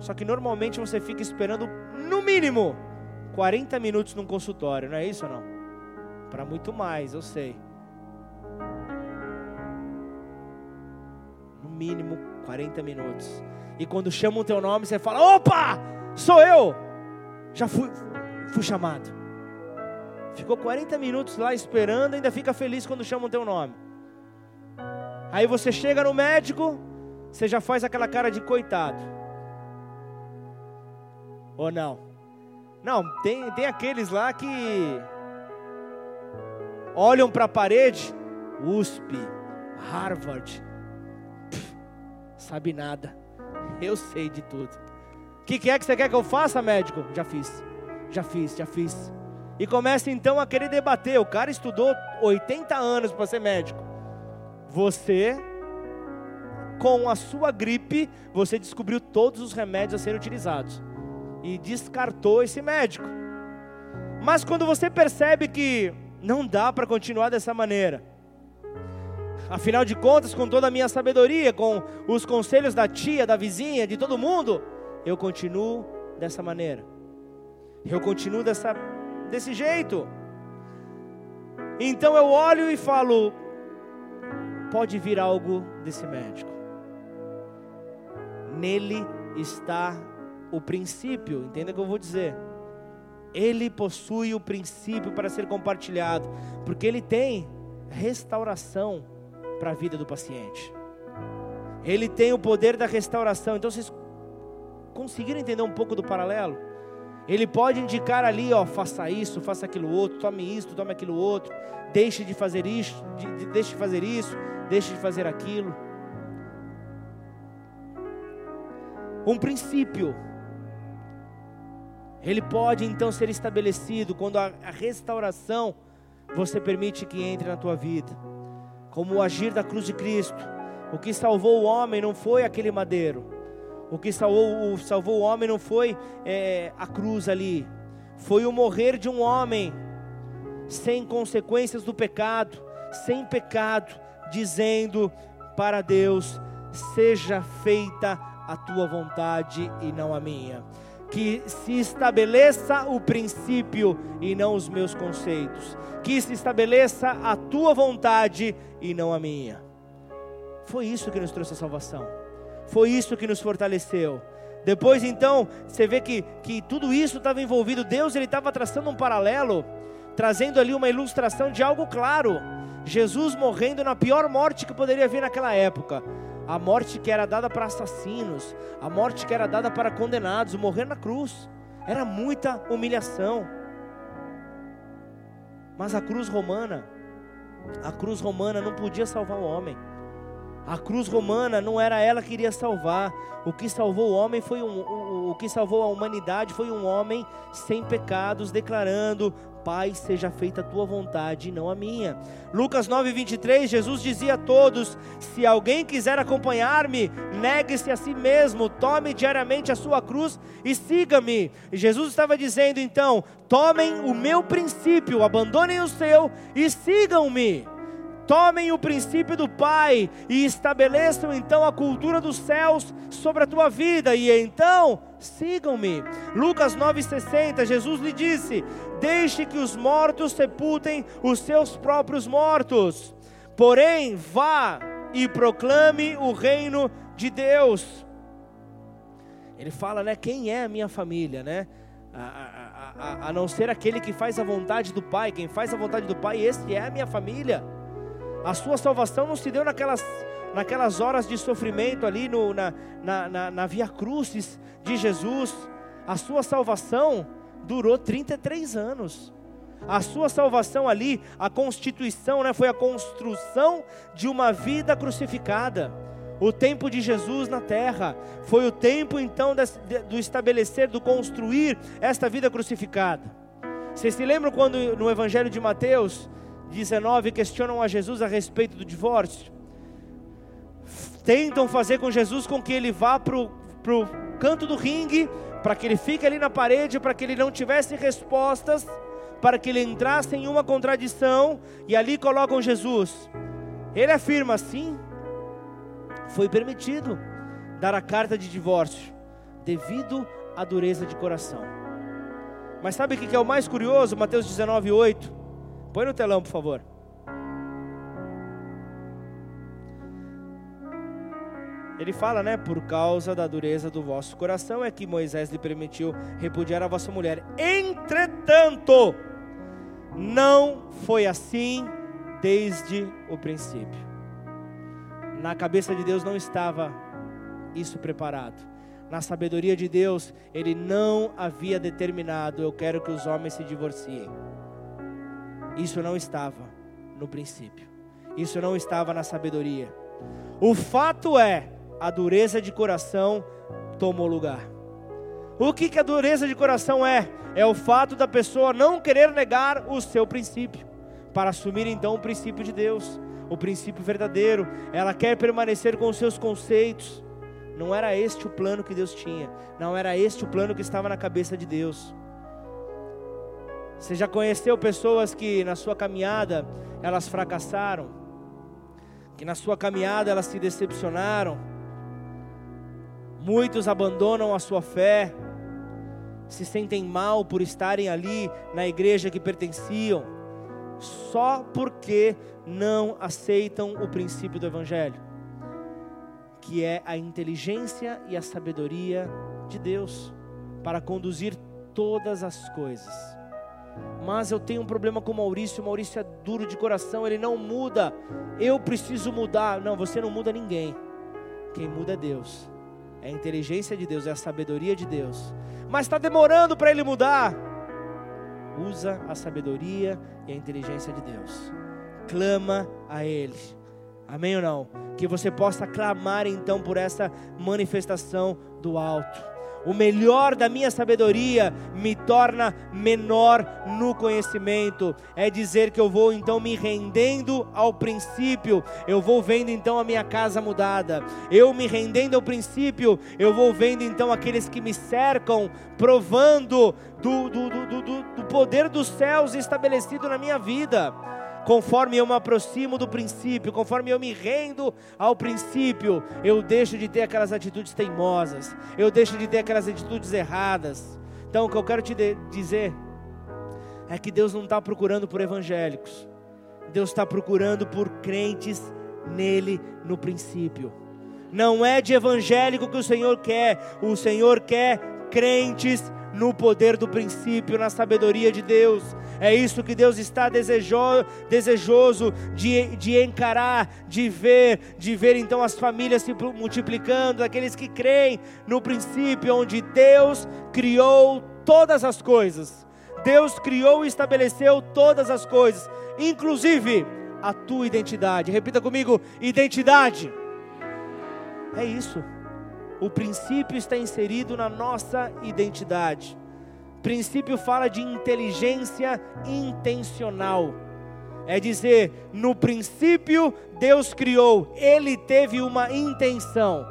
Só que normalmente você fica esperando, no mínimo, 40 minutos num consultório, não é isso ou não? Para muito mais, eu sei. Mínimo 40 minutos. E quando chamam o teu nome, você fala: opa, sou eu. Já fui, fui chamado. Ficou 40 minutos lá esperando, ainda fica feliz quando chamam o teu nome. Aí você chega no médico, você já faz aquela cara de coitado. Ou não? Não, tem, tem aqueles lá que olham para a parede, USP, Harvard, sabe nada. Eu sei de tudo. O que, que é que você quer que eu faça, médico? Já fiz, já fiz, já fiz. E começa então a querer debater. O cara estudou 80 anos para ser médico. Você, com a sua gripe, você descobriu todos os remédios a serem utilizados. E descartou esse médico. Mas quando você percebe que não dá para continuar dessa maneira, Afinal de contas, com toda a minha sabedoria, com os conselhos da tia, da vizinha, de todo mundo, eu continuo dessa maneira. Eu continuo dessa, desse jeito. Então eu olho e falo: pode vir algo desse médico. Nele está o princípio, entenda o que eu vou dizer. Ele possui o princípio para ser compartilhado, porque ele tem restauração para a vida do paciente. Ele tem o poder da restauração. Então vocês conseguiram entender um pouco do paralelo? Ele pode indicar ali, ó, faça isso, faça aquilo outro, tome isso, tome aquilo outro, deixe de fazer isso, de, de, deixe de fazer isso, deixe de fazer aquilo. Um princípio, ele pode então ser estabelecido quando a, a restauração você permite que entre na tua vida, como o agir da cruz de Cristo. O que salvou o homem não foi aquele madeiro, o que salvou, o, salvou o homem não foi é, a cruz ali, foi o morrer de um homem sem consequências do pecado, sem pecado, dizendo para Deus: seja feita a tua vontade e não a minha. Que se estabeleça o princípio e não os meus conceitos, que se estabeleça a tua vontade e não a minha. Foi isso que nos trouxe a salvação, foi isso que nos fortaleceu. Depois então, você vê que, que tudo isso estava envolvido, Deus ele estava traçando um paralelo, trazendo ali uma ilustração de algo claro. Jesus morrendo na pior morte que poderia vir naquela época, a morte que era dada para assassinos, a morte que era dada para condenados, morrer na cruz, era muita humilhação. Mas a cruz romana, a cruz romana não podia salvar o homem. A cruz romana não era ela que iria salvar. O que salvou o homem foi um, o, o que salvou a humanidade foi um homem sem pecados, declarando: Pai, seja feita a tua vontade e não a minha. Lucas 9:23, Jesus dizia a todos: Se alguém quiser acompanhar-me, negue-se a si mesmo, tome diariamente a sua cruz e siga-me. Jesus estava dizendo então: Tomem o meu princípio, abandonem o seu e sigam-me. Tomem o princípio do Pai e estabeleçam então a cultura dos céus sobre a tua vida, e então sigam-me. Lucas 9,60, Jesus lhe disse: Deixe que os mortos sepultem os seus próprios mortos, porém vá e proclame o reino de Deus. Ele fala, né? Quem é a minha família, né? A, a, a, a não ser aquele que faz a vontade do Pai, quem faz a vontade do Pai, esse é a minha família. A sua salvação não se deu naquelas, naquelas horas de sofrimento ali no, na, na, na, na Via Crucis de Jesus. A sua salvação durou 33 anos. A sua salvação ali, a constituição, né, foi a construção de uma vida crucificada. O tempo de Jesus na terra foi o tempo então do estabelecer, do construir esta vida crucificada. Vocês se lembram quando no Evangelho de Mateus 19 questionam a Jesus a respeito do divórcio. Tentam fazer com Jesus com que ele vá para o canto do ringue, para que ele fique ali na parede, para que ele não tivesse respostas, para que ele entrasse em uma contradição, e ali colocam Jesus. Ele afirma assim: foi permitido dar a carta de divórcio, devido à dureza de coração. Mas sabe o que é o mais curioso? Mateus 19, 8 Põe no telão, por favor. Ele fala, né? Por causa da dureza do vosso coração é que Moisés lhe permitiu repudiar a vossa mulher. Entretanto, não foi assim desde o princípio. Na cabeça de Deus não estava isso preparado. Na sabedoria de Deus, ele não havia determinado: eu quero que os homens se divorciem. Isso não estava no princípio. Isso não estava na sabedoria. O fato é, a dureza de coração tomou lugar. O que, que a dureza de coração é? É o fato da pessoa não querer negar o seu princípio, para assumir então o princípio de Deus, o princípio verdadeiro. Ela quer permanecer com os seus conceitos. Não era este o plano que Deus tinha, não era este o plano que estava na cabeça de Deus. Você já conheceu pessoas que na sua caminhada elas fracassaram? Que na sua caminhada elas se decepcionaram? Muitos abandonam a sua fé, se sentem mal por estarem ali na igreja que pertenciam, só porque não aceitam o princípio do Evangelho, que é a inteligência e a sabedoria de Deus para conduzir todas as coisas mas eu tenho um problema com o Maurício, o Maurício é duro de coração, ele não muda, eu preciso mudar. Não, você não muda ninguém. quem muda é Deus. É a inteligência de Deus, é a sabedoria de Deus. Mas está demorando para ele mudar. Usa a sabedoria e a inteligência de Deus. Clama a Ele. Amém ou não? Que você possa clamar então por essa manifestação do alto o melhor da minha sabedoria me torna menor no conhecimento. É dizer que eu vou então me rendendo ao princípio, eu vou vendo então a minha casa mudada. Eu me rendendo ao princípio, eu vou vendo então aqueles que me cercam, provando do, do, do, do, do poder dos céus estabelecido na minha vida conforme eu me aproximo do princípio, conforme eu me rendo ao princípio, eu deixo de ter aquelas atitudes teimosas, eu deixo de ter aquelas atitudes erradas. Então, o que eu quero te dizer é que Deus não está procurando por evangélicos, Deus está procurando por crentes nele no princípio. Não é de evangélico que o Senhor quer, o Senhor quer crentes no poder do princípio, na sabedoria de Deus. É isso que Deus está desejo, desejoso de, de encarar, de ver, de ver então as famílias se multiplicando, aqueles que creem no princípio onde Deus criou todas as coisas. Deus criou e estabeleceu todas as coisas, inclusive a tua identidade. Repita comigo: identidade. É isso. O princípio está inserido na nossa identidade. Princípio fala de inteligência intencional. É dizer, no princípio Deus criou, ele teve uma intenção.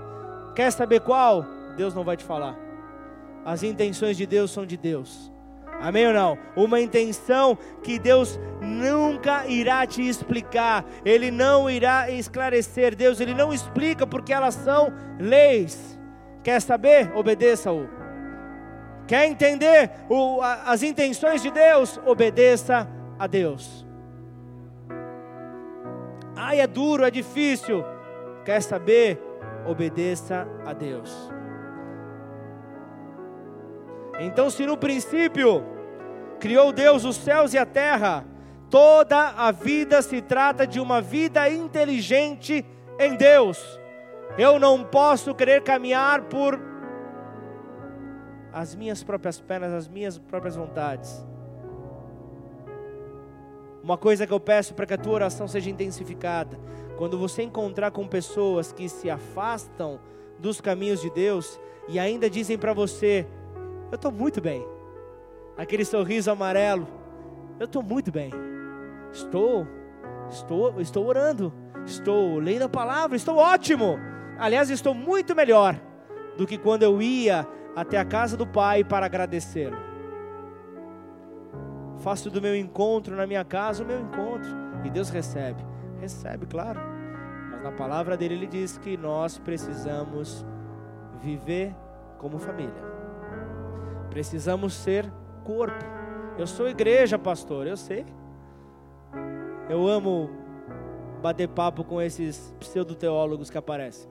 Quer saber qual? Deus não vai te falar. As intenções de Deus são de Deus. Amém ou não? Uma intenção que Deus nunca irá te explicar, Ele não irá esclarecer. Deus, Ele não explica porque elas são leis. Quer saber? Obedeça-o. Quer entender o, a, as intenções de Deus? Obedeça a Deus. Ai, é duro, é difícil. Quer saber? Obedeça a Deus. Então, se no princípio criou Deus os céus e a terra, toda a vida se trata de uma vida inteligente em Deus. Eu não posso querer caminhar por as minhas próprias pernas, as minhas próprias vontades. Uma coisa que eu peço para que a tua oração seja intensificada, quando você encontrar com pessoas que se afastam dos caminhos de Deus e ainda dizem para você: Eu estou muito bem, aquele sorriso amarelo, eu estou muito bem, estou, estou, estou orando, estou lendo a palavra, estou ótimo. Aliás, estou muito melhor do que quando eu ia até a casa do Pai para agradecê-lo. Faço do meu encontro na minha casa o meu encontro. E Deus recebe. Recebe, claro. Mas na palavra dele ele diz que nós precisamos viver como família. Precisamos ser corpo. Eu sou igreja, pastor, eu sei. Eu amo bater papo com esses pseudo-teólogos que aparecem.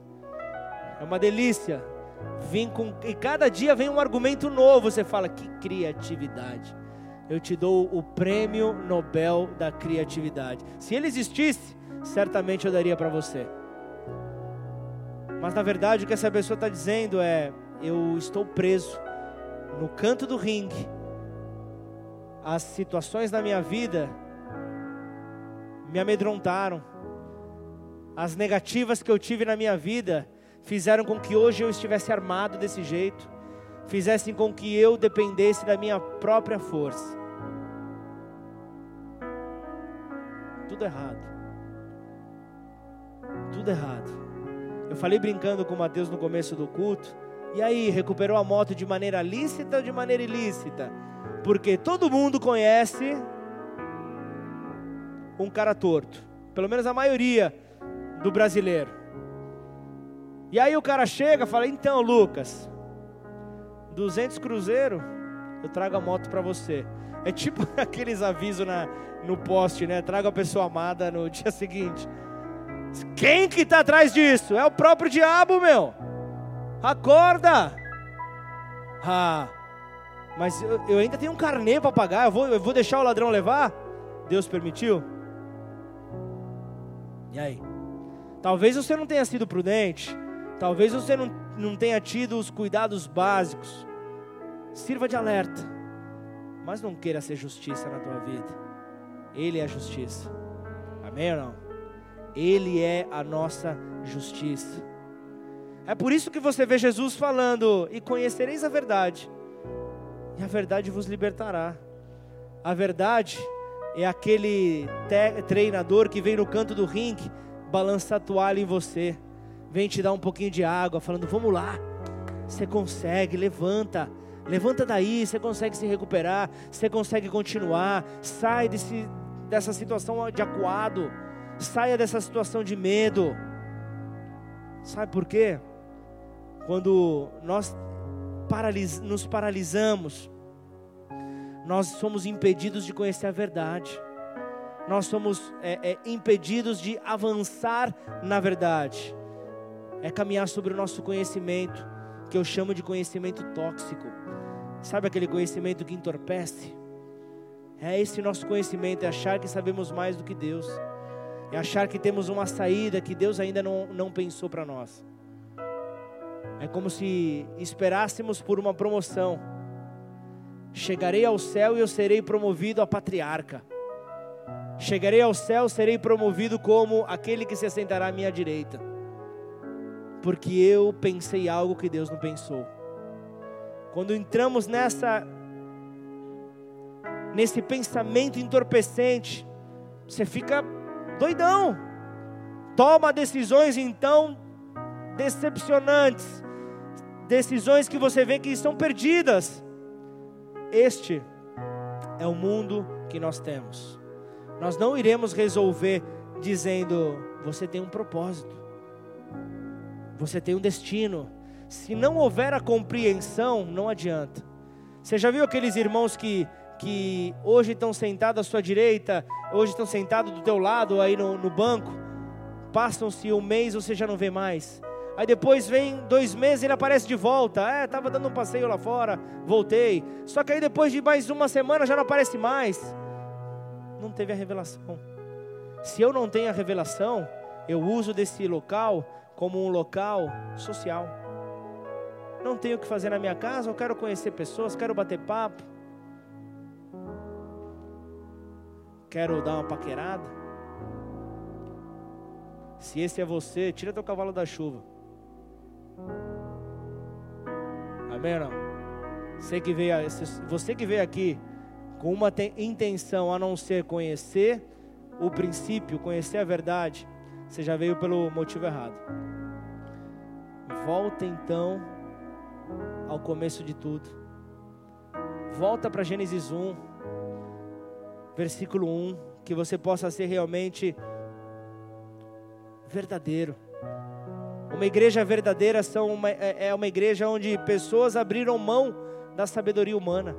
É uma delícia. Vim com e cada dia vem um argumento novo. Você fala que criatividade. Eu te dou o prêmio Nobel da criatividade. Se ele existisse, certamente eu daria para você. Mas na verdade o que essa pessoa está dizendo é: eu estou preso no canto do ringue. As situações da minha vida me amedrontaram. As negativas que eu tive na minha vida fizeram com que hoje eu estivesse armado desse jeito, fizessem com que eu dependesse da minha própria força. Tudo errado. Tudo errado. Eu falei brincando com o Mateus no começo do culto. E aí, recuperou a moto de maneira lícita ou de maneira ilícita? Porque todo mundo conhece um cara torto. Pelo menos a maioria do brasileiro. E aí o cara chega e fala: Então, Lucas, 200 cruzeiro, eu trago a moto para você. É tipo aqueles avisos na, no poste, né? Traga a pessoa amada no dia seguinte. Quem que está atrás disso? É o próprio diabo, meu. Acorda. Ah, mas eu, eu ainda tenho um carnê para pagar. Eu vou, eu vou deixar o ladrão levar? Deus permitiu? E aí? Talvez você não tenha sido prudente. Talvez você não, não tenha tido os cuidados básicos. Sirva de alerta, mas não queira ser justiça na tua vida. Ele é a justiça. Amém ou não? Ele é a nossa justiça. É por isso que você vê Jesus falando: E conhecereis a verdade, e a verdade vos libertará. A verdade é aquele treinador que vem no canto do ringue balançar a toalha em você, vem te dar um pouquinho de água, falando: Vamos lá, você consegue, levanta. Levanta daí, você consegue se recuperar, você consegue continuar, sai desse, dessa situação de acuado, saia dessa situação de medo. Sabe por quê? Quando nós paralis nos paralisamos, nós somos impedidos de conhecer a verdade, nós somos é, é, impedidos de avançar na verdade, é caminhar sobre o nosso conhecimento, que eu chamo de conhecimento tóxico. Sabe aquele conhecimento que entorpece? É esse nosso conhecimento, é achar que sabemos mais do que Deus, é achar que temos uma saída que Deus ainda não, não pensou para nós. É como se esperássemos por uma promoção Chegarei ao céu e eu serei promovido a patriarca. Chegarei ao céu, serei promovido como aquele que se assentará à minha direita. Porque eu pensei algo que Deus não pensou. Quando entramos nessa nesse pensamento entorpecente, você fica doidão. Toma decisões então decepcionantes, decisões que você vê que estão perdidas. Este é o mundo que nós temos. Nós não iremos resolver dizendo: você tem um propósito, você tem um destino. Se não houver a compreensão, não adianta. Você já viu aqueles irmãos que, que hoje estão sentados à sua direita, hoje estão sentados do teu lado aí no, no banco? Passam-se um mês, você já não vê mais. Aí depois vem dois meses ele aparece de volta. É, estava dando um passeio lá fora, voltei. Só que aí depois de mais uma semana já não aparece mais. Não teve a revelação. Se eu não tenho a revelação, eu uso desse local como um local social. Não tenho o que fazer na minha casa, eu quero conhecer pessoas, quero bater papo. Quero dar uma paquerada. Se esse é você, tira teu cavalo da chuva. Amém não? Você que veio, você que veio aqui com uma intenção a não ser conhecer o princípio, conhecer a verdade, você já veio pelo motivo errado. Volta então ao começo de tudo. Volta para Gênesis 1, versículo 1, que você possa ser realmente verdadeiro. Uma igreja verdadeira são uma, é, é uma igreja onde pessoas abriram mão da sabedoria humana.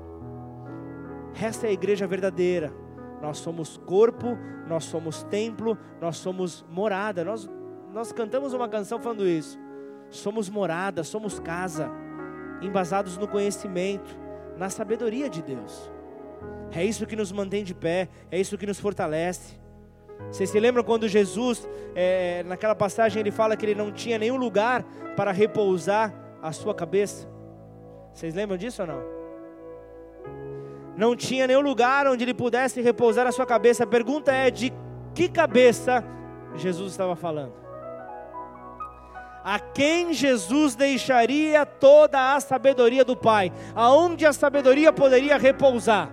Essa é a igreja verdadeira. Nós somos corpo, nós somos templo, nós somos morada. Nós, nós cantamos uma canção falando isso. Somos morada, somos casa, embasados no conhecimento, na sabedoria de Deus. É isso que nos mantém de pé, é isso que nos fortalece. Vocês se lembram quando Jesus, é, naquela passagem, ele fala que ele não tinha nenhum lugar para repousar a sua cabeça? Vocês lembram disso ou não? Não tinha nenhum lugar onde ele pudesse repousar a sua cabeça. A pergunta é: de que cabeça Jesus estava falando? A quem Jesus deixaria toda a sabedoria do Pai? Aonde a sabedoria poderia repousar?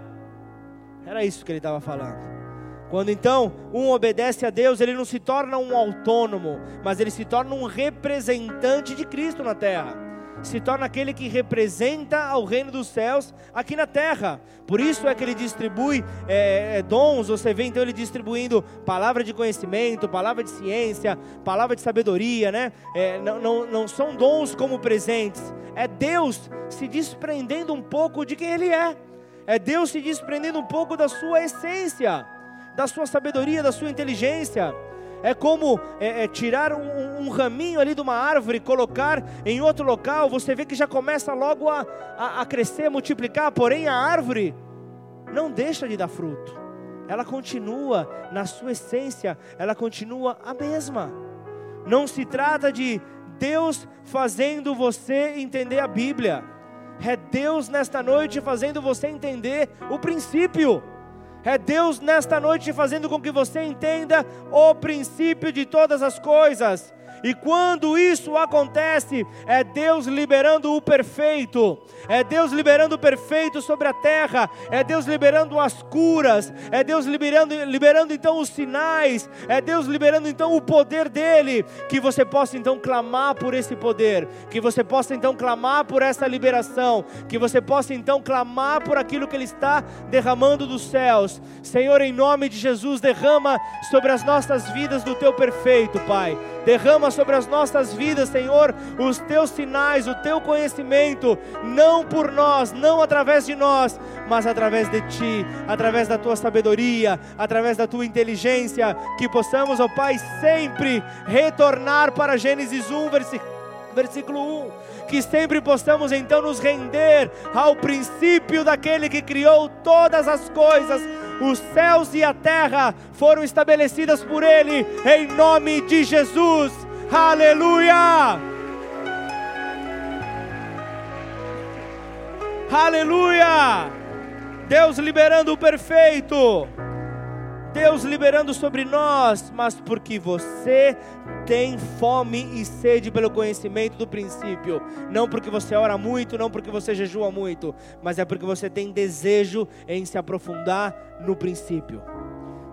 Era isso que ele estava falando. Quando então um obedece a Deus, ele não se torna um autônomo, mas ele se torna um representante de Cristo na terra. Se torna aquele que representa ao reino dos céus aqui na terra. Por isso é que ele distribui é, é, dons. Você vê então ele distribuindo palavra de conhecimento, palavra de ciência, palavra de sabedoria, né? É, não, não, não são dons como presentes. É Deus se desprendendo um pouco de quem Ele é. É Deus se desprendendo um pouco da sua essência da sua sabedoria, da sua inteligência. É como é, é, tirar um, um, raminho ali de uma árvore, colocar em outro local, você vê que já começa logo a, a, a crescer, multiplicar, porém a árvore não deixa de dar fruto, ela continua na sua essência, ela continua a mesma. Não se trata de Deus fazendo você entender a Bíblia. É Deus nesta noite fazendo você entender o princípio. É Deus nesta noite fazendo com que você entenda o princípio de todas as coisas. E quando isso acontece, é Deus liberando o perfeito, é Deus liberando o perfeito sobre a terra, é Deus liberando as curas, é Deus liberando, liberando então os sinais, é Deus liberando então o poder dele, que você possa então clamar por esse poder, que você possa então clamar por essa liberação, que você possa então clamar por aquilo que ele está derramando dos céus. Senhor, em nome de Jesus, derrama sobre as nossas vidas do teu perfeito, Pai. Derrama sobre as nossas vidas, Senhor, os teus sinais, o teu conhecimento, não por nós, não através de nós, mas através de ti, através da tua sabedoria, através da tua inteligência, que possamos, ó Pai, sempre retornar para Gênesis 1, versículo 1 que sempre possamos então nos render ao princípio daquele que criou todas as coisas. Os céus e a terra foram estabelecidas por Ele, em nome de Jesus. Aleluia! Aleluia! Deus liberando o perfeito. Deus liberando sobre nós, mas porque você tem fome e sede pelo conhecimento do princípio, não porque você ora muito, não porque você jejua muito, mas é porque você tem desejo em se aprofundar no princípio.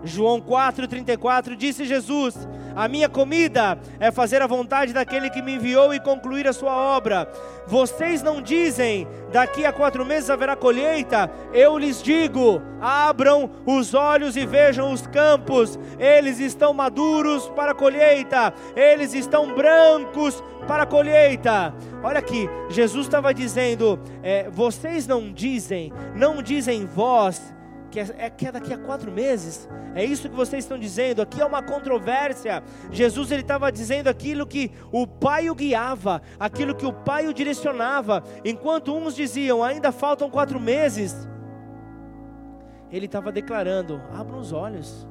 João 4,34 disse Jesus: A minha comida é fazer a vontade daquele que me enviou e concluir a sua obra. Vocês não dizem, daqui a quatro meses haverá colheita? Eu lhes digo: abram os olhos e vejam os campos, eles estão maduros para a colheita, eles estão brancos para a colheita. Olha aqui, Jesus estava dizendo: é, vocês não dizem, não dizem vós que é, é, que é daqui a quatro meses. É isso que vocês estão dizendo. Aqui é uma controvérsia. Jesus ele estava dizendo aquilo que o Pai o guiava, aquilo que o Pai o direcionava. Enquanto uns diziam, ainda faltam quatro meses, ele estava declarando: abram os olhos,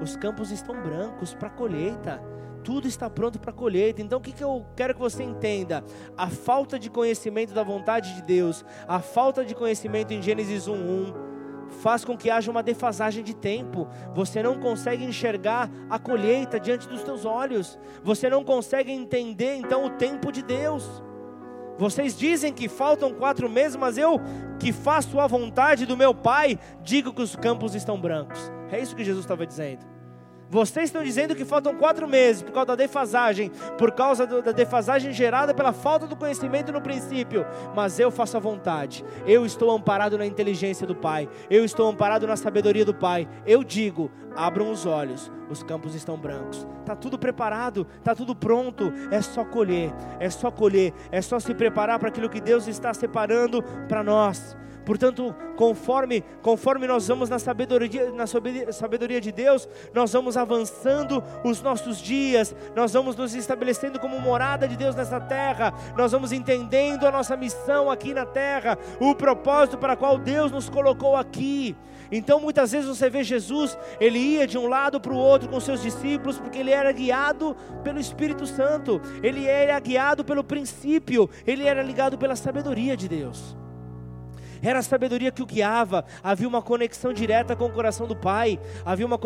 os campos estão brancos para colheita. Tudo está pronto para colheita. Então, o que, que eu quero que você entenda? A falta de conhecimento da vontade de Deus, a falta de conhecimento em Gênesis 1:1, faz com que haja uma defasagem de tempo. Você não consegue enxergar a colheita diante dos teus olhos. Você não consegue entender então o tempo de Deus. Vocês dizem que faltam quatro meses, mas eu, que faço a vontade do meu Pai, digo que os campos estão brancos. É isso que Jesus estava dizendo. Vocês estão dizendo que faltam quatro meses por causa da defasagem, por causa do, da defasagem gerada pela falta do conhecimento no princípio, mas eu faço a vontade, eu estou amparado na inteligência do Pai, eu estou amparado na sabedoria do Pai. Eu digo: abram os olhos, os campos estão brancos, está tudo preparado, está tudo pronto, é só colher, é só colher, é só se preparar para aquilo que Deus está separando para nós. Portanto, conforme, conforme nós vamos na sabedoria, na sabedoria de Deus, nós vamos avançando os nossos dias, nós vamos nos estabelecendo como morada de Deus nessa terra, nós vamos entendendo a nossa missão aqui na terra, o propósito para qual Deus nos colocou aqui. Então muitas vezes você vê Jesus, ele ia de um lado para o outro com seus discípulos, porque ele era guiado pelo Espírito Santo, ele era guiado pelo princípio, ele era ligado pela sabedoria de Deus era a sabedoria que o guiava, havia uma conexão direta com o coração do Pai, havia uma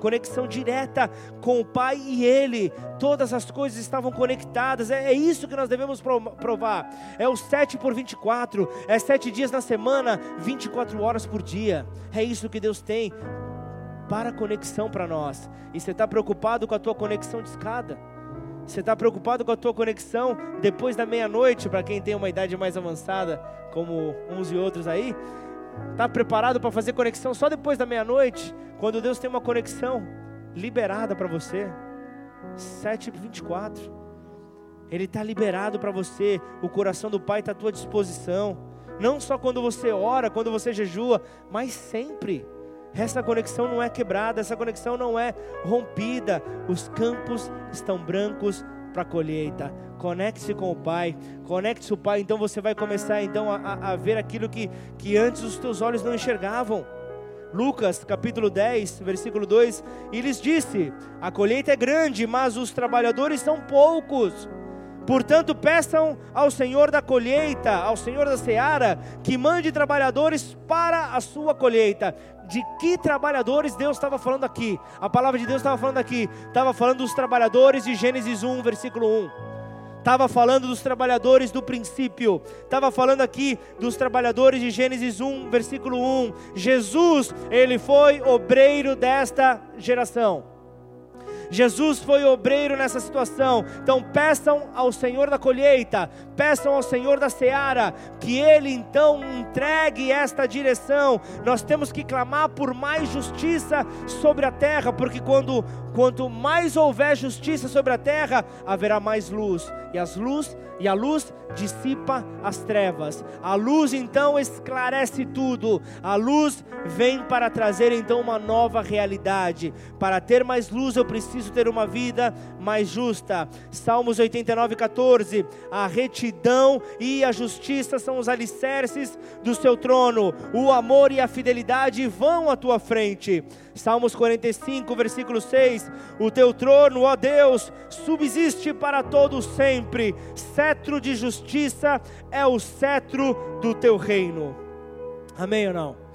conexão direta com o Pai e Ele, todas as coisas estavam conectadas, é, é isso que nós devemos provar, é o 7 por 24, é sete dias na semana, 24 horas por dia, é isso que Deus tem para conexão para nós, e você está preocupado com a tua conexão de escada? Você está preocupado com a tua conexão depois da meia-noite, para quem tem uma idade mais avançada, como uns e outros aí? Está preparado para fazer conexão só depois da meia-noite? Quando Deus tem uma conexão liberada para você? 7h24. Ele está liberado para você. O coração do Pai está à tua disposição. Não só quando você ora, quando você jejua, mas sempre. Essa conexão não é quebrada, essa conexão não é rompida. Os campos estão brancos para a colheita. Conecte-se com o Pai, conecte-se o Pai, então você vai começar então a, a ver aquilo que, que antes os teus olhos não enxergavam. Lucas capítulo 10, versículo 2, e lhes disse: A colheita é grande, mas os trabalhadores são poucos. Portanto, peçam ao Senhor da colheita, ao Senhor da seara, que mande trabalhadores para a sua colheita. De que trabalhadores Deus estava falando aqui? A palavra de Deus estava falando aqui, estava falando dos trabalhadores de Gênesis 1, versículo 1 estava falando dos trabalhadores do princípio, estava falando aqui dos trabalhadores de Gênesis 1, versículo 1. Jesus, ele foi obreiro desta geração. Jesus foi obreiro nessa situação. Então peçam ao Senhor da colheita, peçam ao Senhor da seara, que Ele então entregue esta direção. Nós temos que clamar por mais justiça sobre a terra, porque quando quanto mais houver justiça sobre a terra, haverá mais luz. E as luz e a luz dissipa as trevas. A luz então esclarece tudo. A luz vem para trazer então uma nova realidade. Para ter mais luz, eu preciso ter uma vida mais justa. Salmos 89, 14. A retidão e a justiça são os alicerces do seu trono. O amor e a fidelidade vão à tua frente. Salmos 45, versículo 6: O teu trono, ó Deus, subsiste para todo sempre, cetro de justiça é o cetro do teu reino. Amém ou não?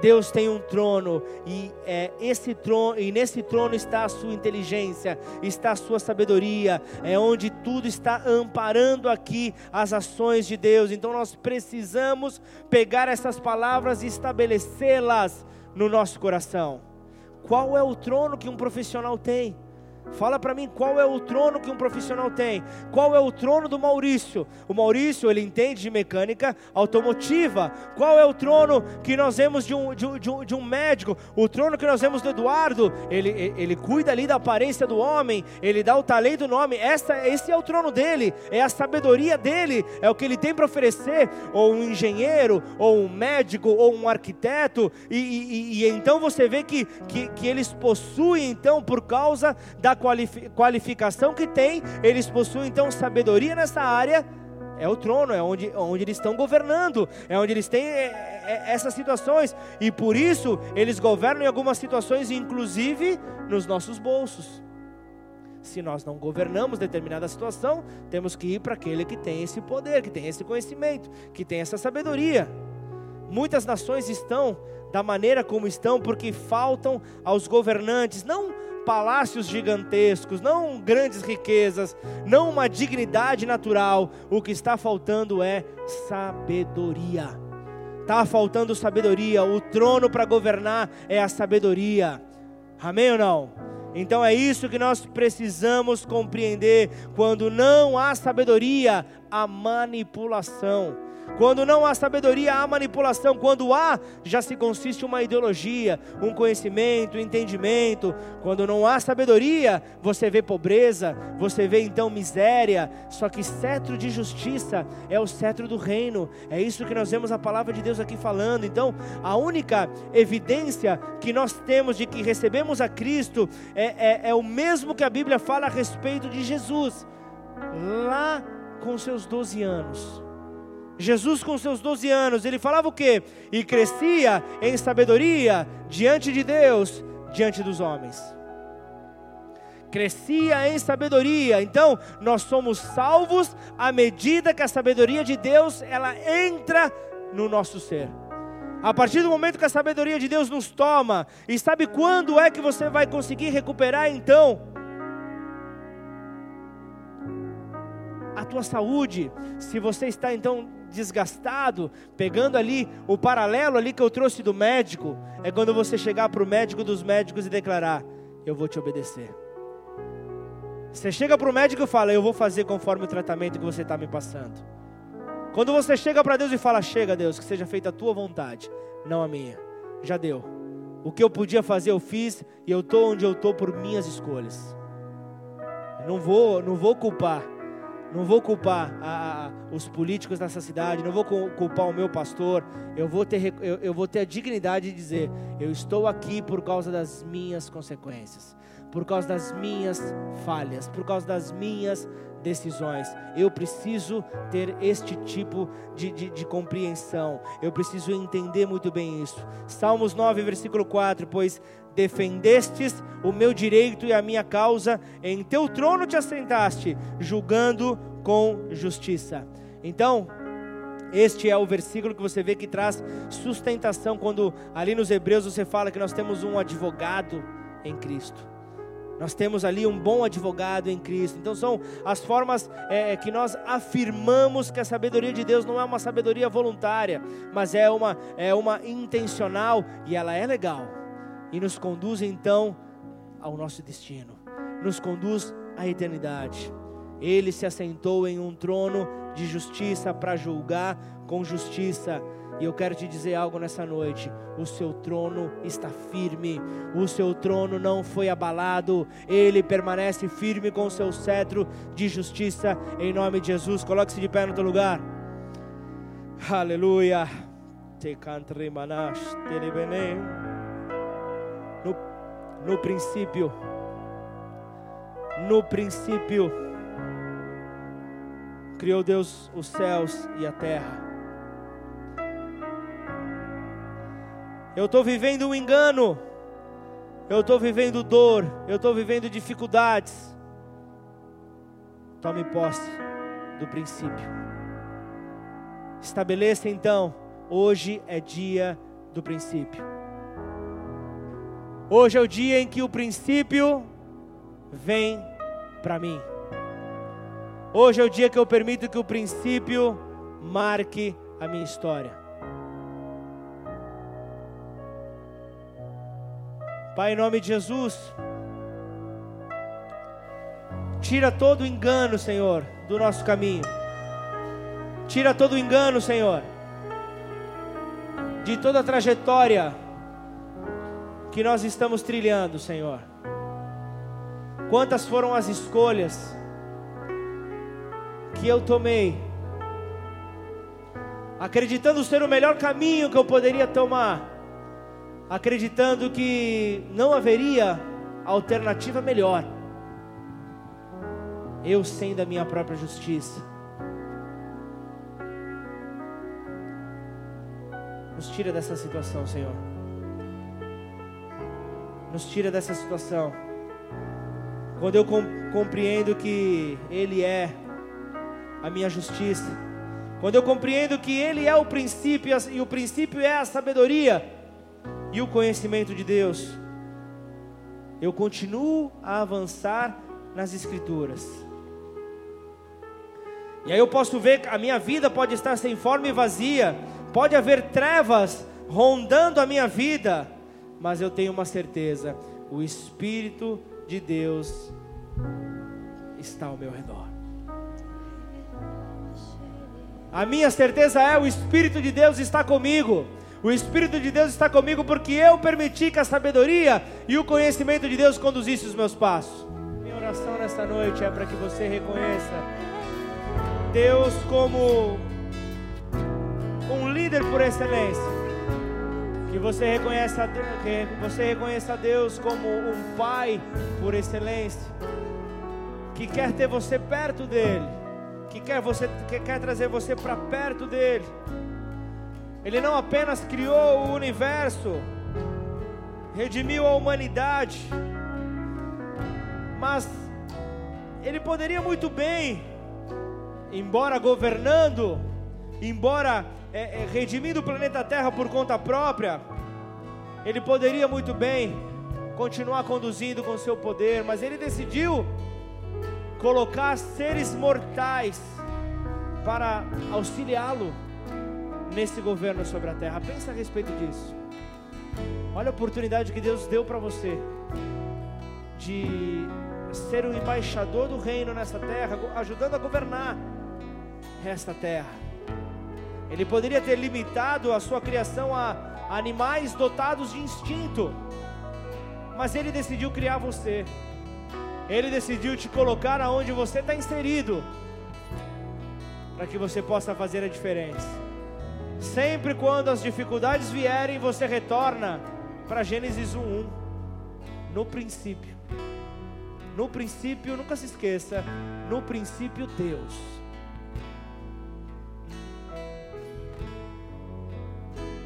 Deus tem um trono e é esse trono e nesse trono está a sua inteligência, está a sua sabedoria, é onde tudo está amparando aqui as ações de Deus. Então nós precisamos pegar essas palavras e estabelecê-las no nosso coração. Qual é o trono que um profissional tem? Fala para mim qual é o trono que um profissional tem. Qual é o trono do Maurício? O Maurício, ele entende de mecânica automotiva. Qual é o trono que nós vemos de um, de um, de um, de um médico? O trono que nós vemos do Eduardo, ele, ele cuida ali da aparência do homem, ele dá o talento do homem. Essa, esse é o trono dele, é a sabedoria dele, é o que ele tem para oferecer. Ou um engenheiro, ou um médico, ou um arquiteto. E, e, e então você vê que, que, que eles possuem, então, por causa da qualificação que tem, eles possuem então sabedoria nessa área. É o trono, é onde, onde eles estão governando, é onde eles têm é, é, essas situações, e por isso eles governam em algumas situações, inclusive nos nossos bolsos. Se nós não governamos determinada situação, temos que ir para aquele que tem esse poder, que tem esse conhecimento, que tem essa sabedoria. Muitas nações estão da maneira como estão porque faltam aos governantes, não palácios gigantescos, não grandes riquezas, não uma dignidade natural. O que está faltando é sabedoria. Está faltando sabedoria. O trono para governar é a sabedoria. Amém ou não? Então é isso que nós precisamos compreender. Quando não há sabedoria, há manipulação. Quando não há sabedoria, há manipulação. Quando há, já se consiste uma ideologia, um conhecimento, um entendimento. Quando não há sabedoria, você vê pobreza, você vê então miséria. Só que cetro de justiça é o cetro do reino. É isso que nós vemos a palavra de Deus aqui falando. Então, a única evidência que nós temos de que recebemos a Cristo é, é, é o mesmo que a Bíblia fala a respeito de Jesus. Lá com seus 12 anos Jesus, com seus 12 anos, ele falava o quê? E crescia em sabedoria diante de Deus, diante dos homens. Crescia em sabedoria. Então, nós somos salvos à medida que a sabedoria de Deus ela entra no nosso ser. A partir do momento que a sabedoria de Deus nos toma, e sabe quando é que você vai conseguir recuperar então? A tua saúde, se você está então desgastado, pegando ali o paralelo ali que eu trouxe do médico, é quando você chegar para o médico dos médicos e declarar: Eu vou te obedecer. Você chega para o médico e fala: Eu vou fazer conforme o tratamento que você está me passando. Quando você chega para Deus e fala: Chega, Deus, que seja feita a tua vontade, não a minha. Já deu. O que eu podia fazer, eu fiz, e eu estou onde eu estou por minhas escolhas. não vou, não vou culpar não vou culpar a, a, os políticos dessa cidade, não vou culpar o meu pastor, eu vou, ter, eu, eu vou ter a dignidade de dizer: eu estou aqui por causa das minhas consequências, por causa das minhas falhas, por causa das minhas decisões. Eu preciso ter este tipo de, de, de, compreensão. Eu preciso entender muito bem isso. Salmos 9, versículo 4: Pois defendestes o meu direito e a minha causa, em teu trono te assentaste, julgando com justiça. Então, este é o versículo que você vê que traz sustentação quando ali nos Hebreus você fala que nós temos um advogado em Cristo. Nós temos ali um bom advogado em Cristo. Então são as formas é, é, que nós afirmamos que a sabedoria de Deus não é uma sabedoria voluntária, mas é uma, é uma intencional e ela é legal. E nos conduz então ao nosso destino, nos conduz à eternidade. Ele se assentou em um trono de justiça para julgar com justiça e eu quero te dizer algo nessa noite: o seu trono está firme, o seu trono não foi abalado, ele permanece firme com o seu cetro de justiça, em nome de Jesus. Coloque-se de pé no teu lugar. Aleluia. No, no princípio, no princípio, criou Deus os céus e a terra. Eu estou vivendo um engano. Eu estou vivendo dor. Eu estou vivendo dificuldades. Tome posse do princípio. Estabeleça então. Hoje é dia do princípio. Hoje é o dia em que o princípio vem para mim. Hoje é o dia que eu permito que o princípio marque a minha história. Pai, em nome de Jesus, tira todo o engano, Senhor, do nosso caminho. Tira todo o engano, Senhor, de toda a trajetória que nós estamos trilhando, Senhor. Quantas foram as escolhas que eu tomei, acreditando ser o melhor caminho que eu poderia tomar acreditando que não haveria alternativa melhor. Eu sendo a minha própria justiça. Nos tira dessa situação, Senhor. Nos tira dessa situação. Quando eu compreendo que Ele é a minha justiça. Quando eu compreendo que Ele é o princípio e o princípio é a sabedoria e o conhecimento de Deus, eu continuo a avançar nas Escrituras. E aí eu posso ver que a minha vida pode estar sem forma e vazia, pode haver trevas rondando a minha vida, mas eu tenho uma certeza: o Espírito de Deus está ao meu redor. A minha certeza é: o Espírito de Deus está comigo. O Espírito de Deus está comigo porque eu permiti que a sabedoria e o conhecimento de Deus conduzissem os meus passos. Minha oração nesta noite é para que você reconheça Deus como um líder por excelência. Que você reconheça, que você reconheça Deus como um pai por excelência. Que quer ter você perto dele. Que quer, você, que quer trazer você para perto dele ele não apenas criou o universo, redimiu a humanidade, mas ele poderia muito bem, embora governando, embora é, é, redimindo o planeta Terra por conta própria, ele poderia muito bem continuar conduzindo com seu poder, mas ele decidiu colocar seres mortais para auxiliá-lo nesse governo sobre a terra. Pensa a respeito disso. Olha a oportunidade que Deus deu para você de ser o embaixador do reino nessa terra, ajudando a governar esta terra. Ele poderia ter limitado a sua criação a animais dotados de instinto, mas ele decidiu criar você. Ele decidiu te colocar aonde você está inserido, para que você possa fazer a diferença. Sempre quando as dificuldades vierem, você retorna para Gênesis 1:1. No princípio, No princípio, nunca se esqueça, no princípio Deus.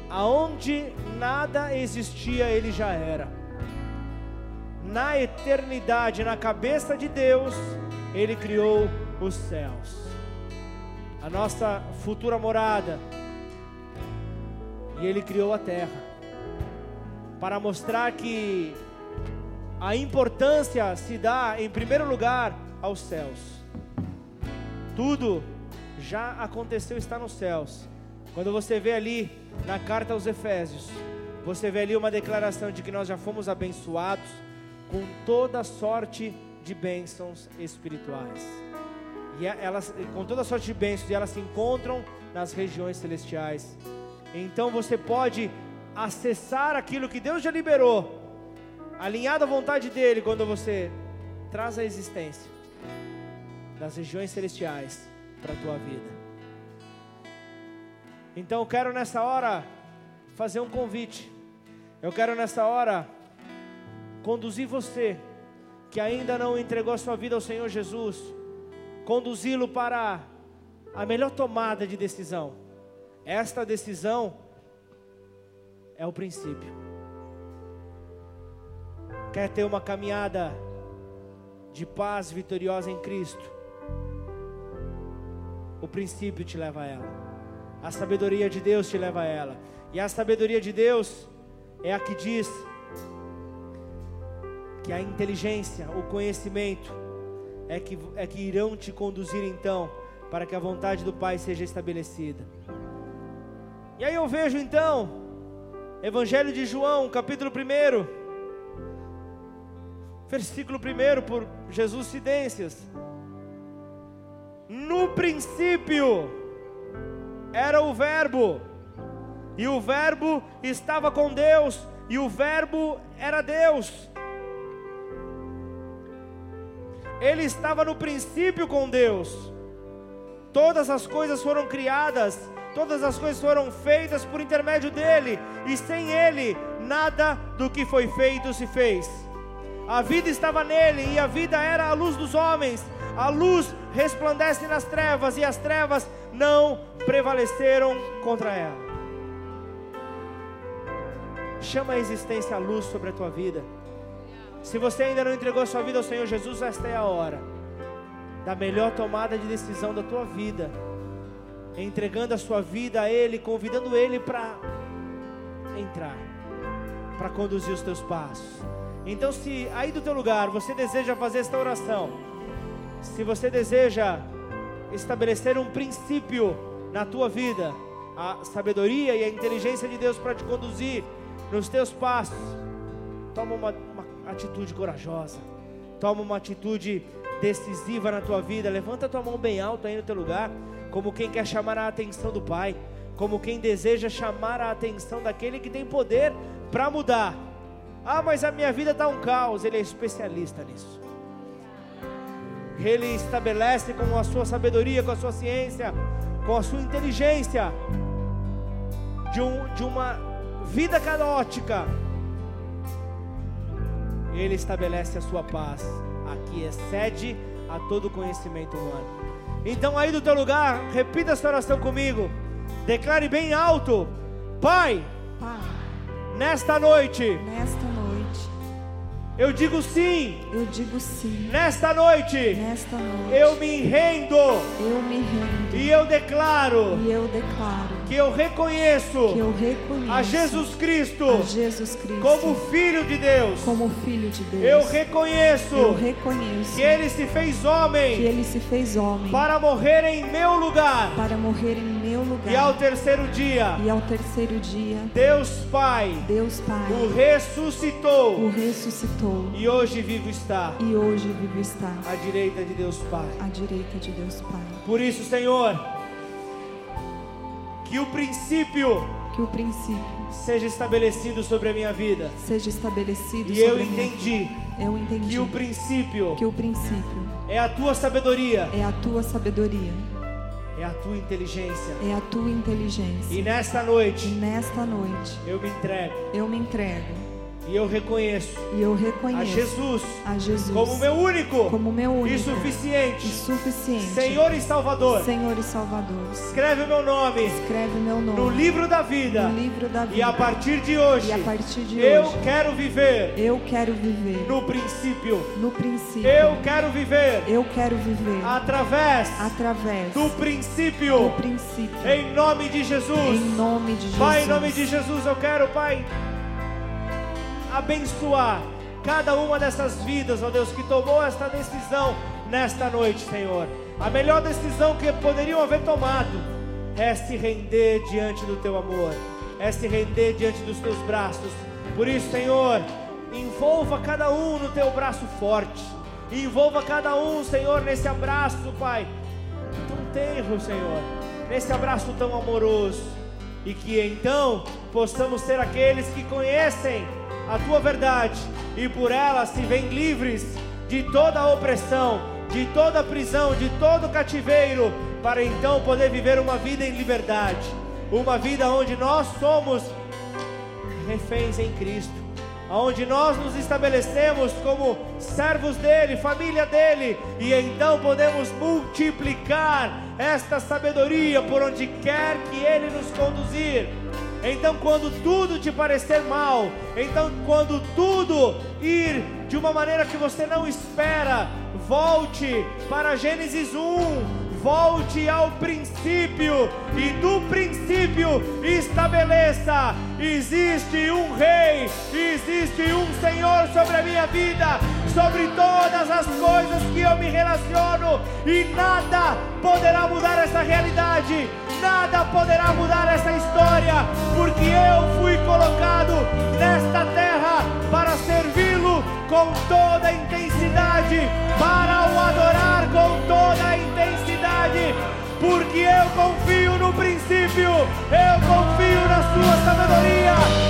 Aonde nada existia, ele já era. Na eternidade, na cabeça de Deus, ele criou os céus. A nossa futura morada. E ele criou a terra. Para mostrar que a importância se dá, em primeiro lugar, aos céus. Tudo já aconteceu, está nos céus. Quando você vê ali na carta aos Efésios, você vê ali uma declaração de que nós já fomos abençoados com toda sorte de bênçãos espirituais. E elas, com toda sorte de bênçãos, e elas se encontram nas regiões celestiais. Então você pode acessar aquilo que Deus já liberou alinhado à vontade dele, quando você traz a existência das regiões celestiais para a tua vida. Então eu quero nessa hora fazer um convite. Eu quero nessa hora conduzir você que ainda não entregou a sua vida ao Senhor Jesus, conduzi-lo para a melhor tomada de decisão. Esta decisão é o princípio quer ter uma caminhada de paz vitoriosa em Cristo, o princípio te leva a ela. A sabedoria de Deus te leva a ela. E a sabedoria de Deus é a que diz que a inteligência, o conhecimento é que, é que irão te conduzir então para que a vontade do Pai seja estabelecida. E aí eu vejo então, Evangelho de João, capítulo 1 versículo 1 por Jesus Cidências. No princípio era o Verbo, e o Verbo estava com Deus, e o Verbo era Deus. Ele estava no princípio com Deus. Todas as coisas foram criadas, todas as coisas foram feitas por intermédio dele, e sem ele, nada do que foi feito se fez. A vida estava nele e a vida era a luz dos homens. A luz resplandece nas trevas e as trevas não prevaleceram contra ela. Chama a existência a luz sobre a tua vida. Se você ainda não entregou sua vida ao Senhor Jesus, esta é a hora da melhor tomada de decisão da tua vida. Entregando a sua vida a Ele, convidando Ele para entrar, para conduzir os teus passos. Então, se aí do teu lugar você deseja fazer esta oração, se você deseja estabelecer um princípio na tua vida, a sabedoria e a inteligência de Deus para te conduzir nos teus passos, toma uma, uma atitude corajosa, toma uma atitude decisiva na tua vida. Levanta a tua mão bem alta aí no teu lugar, como quem quer chamar a atenção do Pai, como quem deseja chamar a atenção daquele que tem poder para mudar ah, mas a minha vida está um caos. Ele é especialista nisso. Ele estabelece com a sua sabedoria, com a sua ciência, com a sua inteligência, de, um, de uma vida caótica. Ele estabelece a sua paz, a que excede a todo conhecimento humano. Então, aí do teu lugar, repita essa oração comigo. Declare bem alto: Pai, Pai nesta noite, nesta eu digo sim. Eu digo sim. Nesta noite. Nesta noite. Eu me rendo. Eu me rendo. E eu declaro. E eu declaro. Que eu reconheço. Que eu reconheço. A Jesus Cristo. A Jesus Cristo. Como filho de Deus. Como filho de Deus. Eu reconheço. Eu reconheço. Que ele se fez homem. Que ele se fez homem. Para morrer em meu lugar. Para morrer em meu lugar. E ao terceiro dia. E ao terceiro dia. Deus Pai. Deus Pai. O ressuscitou. O ressuscitou e hoje vivo está. E hoje vivo está. À direita de Deus Pai. À direita de Deus Pai. Por isso, Senhor, que o princípio que o princípio seja estabelecido sobre a minha vida. Seja estabelecido e eu entendi. Eu entendi. Que o princípio que o princípio é a tua sabedoria. É a tua sabedoria. É a tua inteligência. É a tua inteligência. E nesta noite. E nesta noite. Eu me entrego. Eu me entrego E eu reconheço E eu a reconheço Jesus a Jesus como meu único como meu único e suficiente e suficiente Senhor e Salvador. Senhor e Salvador. Escreve o meu nome Escreve meu nome no livro da vida. no livro da vida. E a partir de hoje, E a partir de eu hoje, quero viver eu quero viver no princípio. no princípio. Eu quero viver Eu quero viver através através do do princípio. princípio. Em nome de Jesus. Em nome de Jesus. Pai, em nome de Jesus, eu quero, Pai, abençoar cada uma dessas vidas, ó Deus, que tomou esta decisão nesta noite, Senhor. A melhor decisão que poderiam haver tomado é se render diante do teu amor, é se render diante dos teus braços. Por isso, Senhor, envolva cada um no teu braço forte, envolva cada um, Senhor, nesse abraço, Pai, tão tenro, Senhor, nesse abraço tão amoroso, e que então possamos ser aqueles que conhecem a tua verdade e por ela se veem livres de toda a opressão, de toda a prisão, de todo o cativeiro, para então poder viver uma vida em liberdade, uma vida onde nós somos reféns em Cristo, onde nós nos estabelecemos como servos dele, família dele, e então podemos multiplicar esta sabedoria por onde quer que ele nos conduzir. Então, quando tudo te parecer mal, então, quando tudo ir de uma maneira que você não espera, volte para Gênesis 1, volte ao princípio e do princípio estabeleça: existe um rei, existe um Senhor sobre a minha vida, sobre todas as coisas que eu me relaciono, e nada poderá mudar essa realidade, nada poderá mudar essa história, porque eu fui colocado nesta terra para servi-lo com toda a intensidade, para o adorar com toda a intensidade, porque eu confio no princípio, eu confio na sua sabedoria.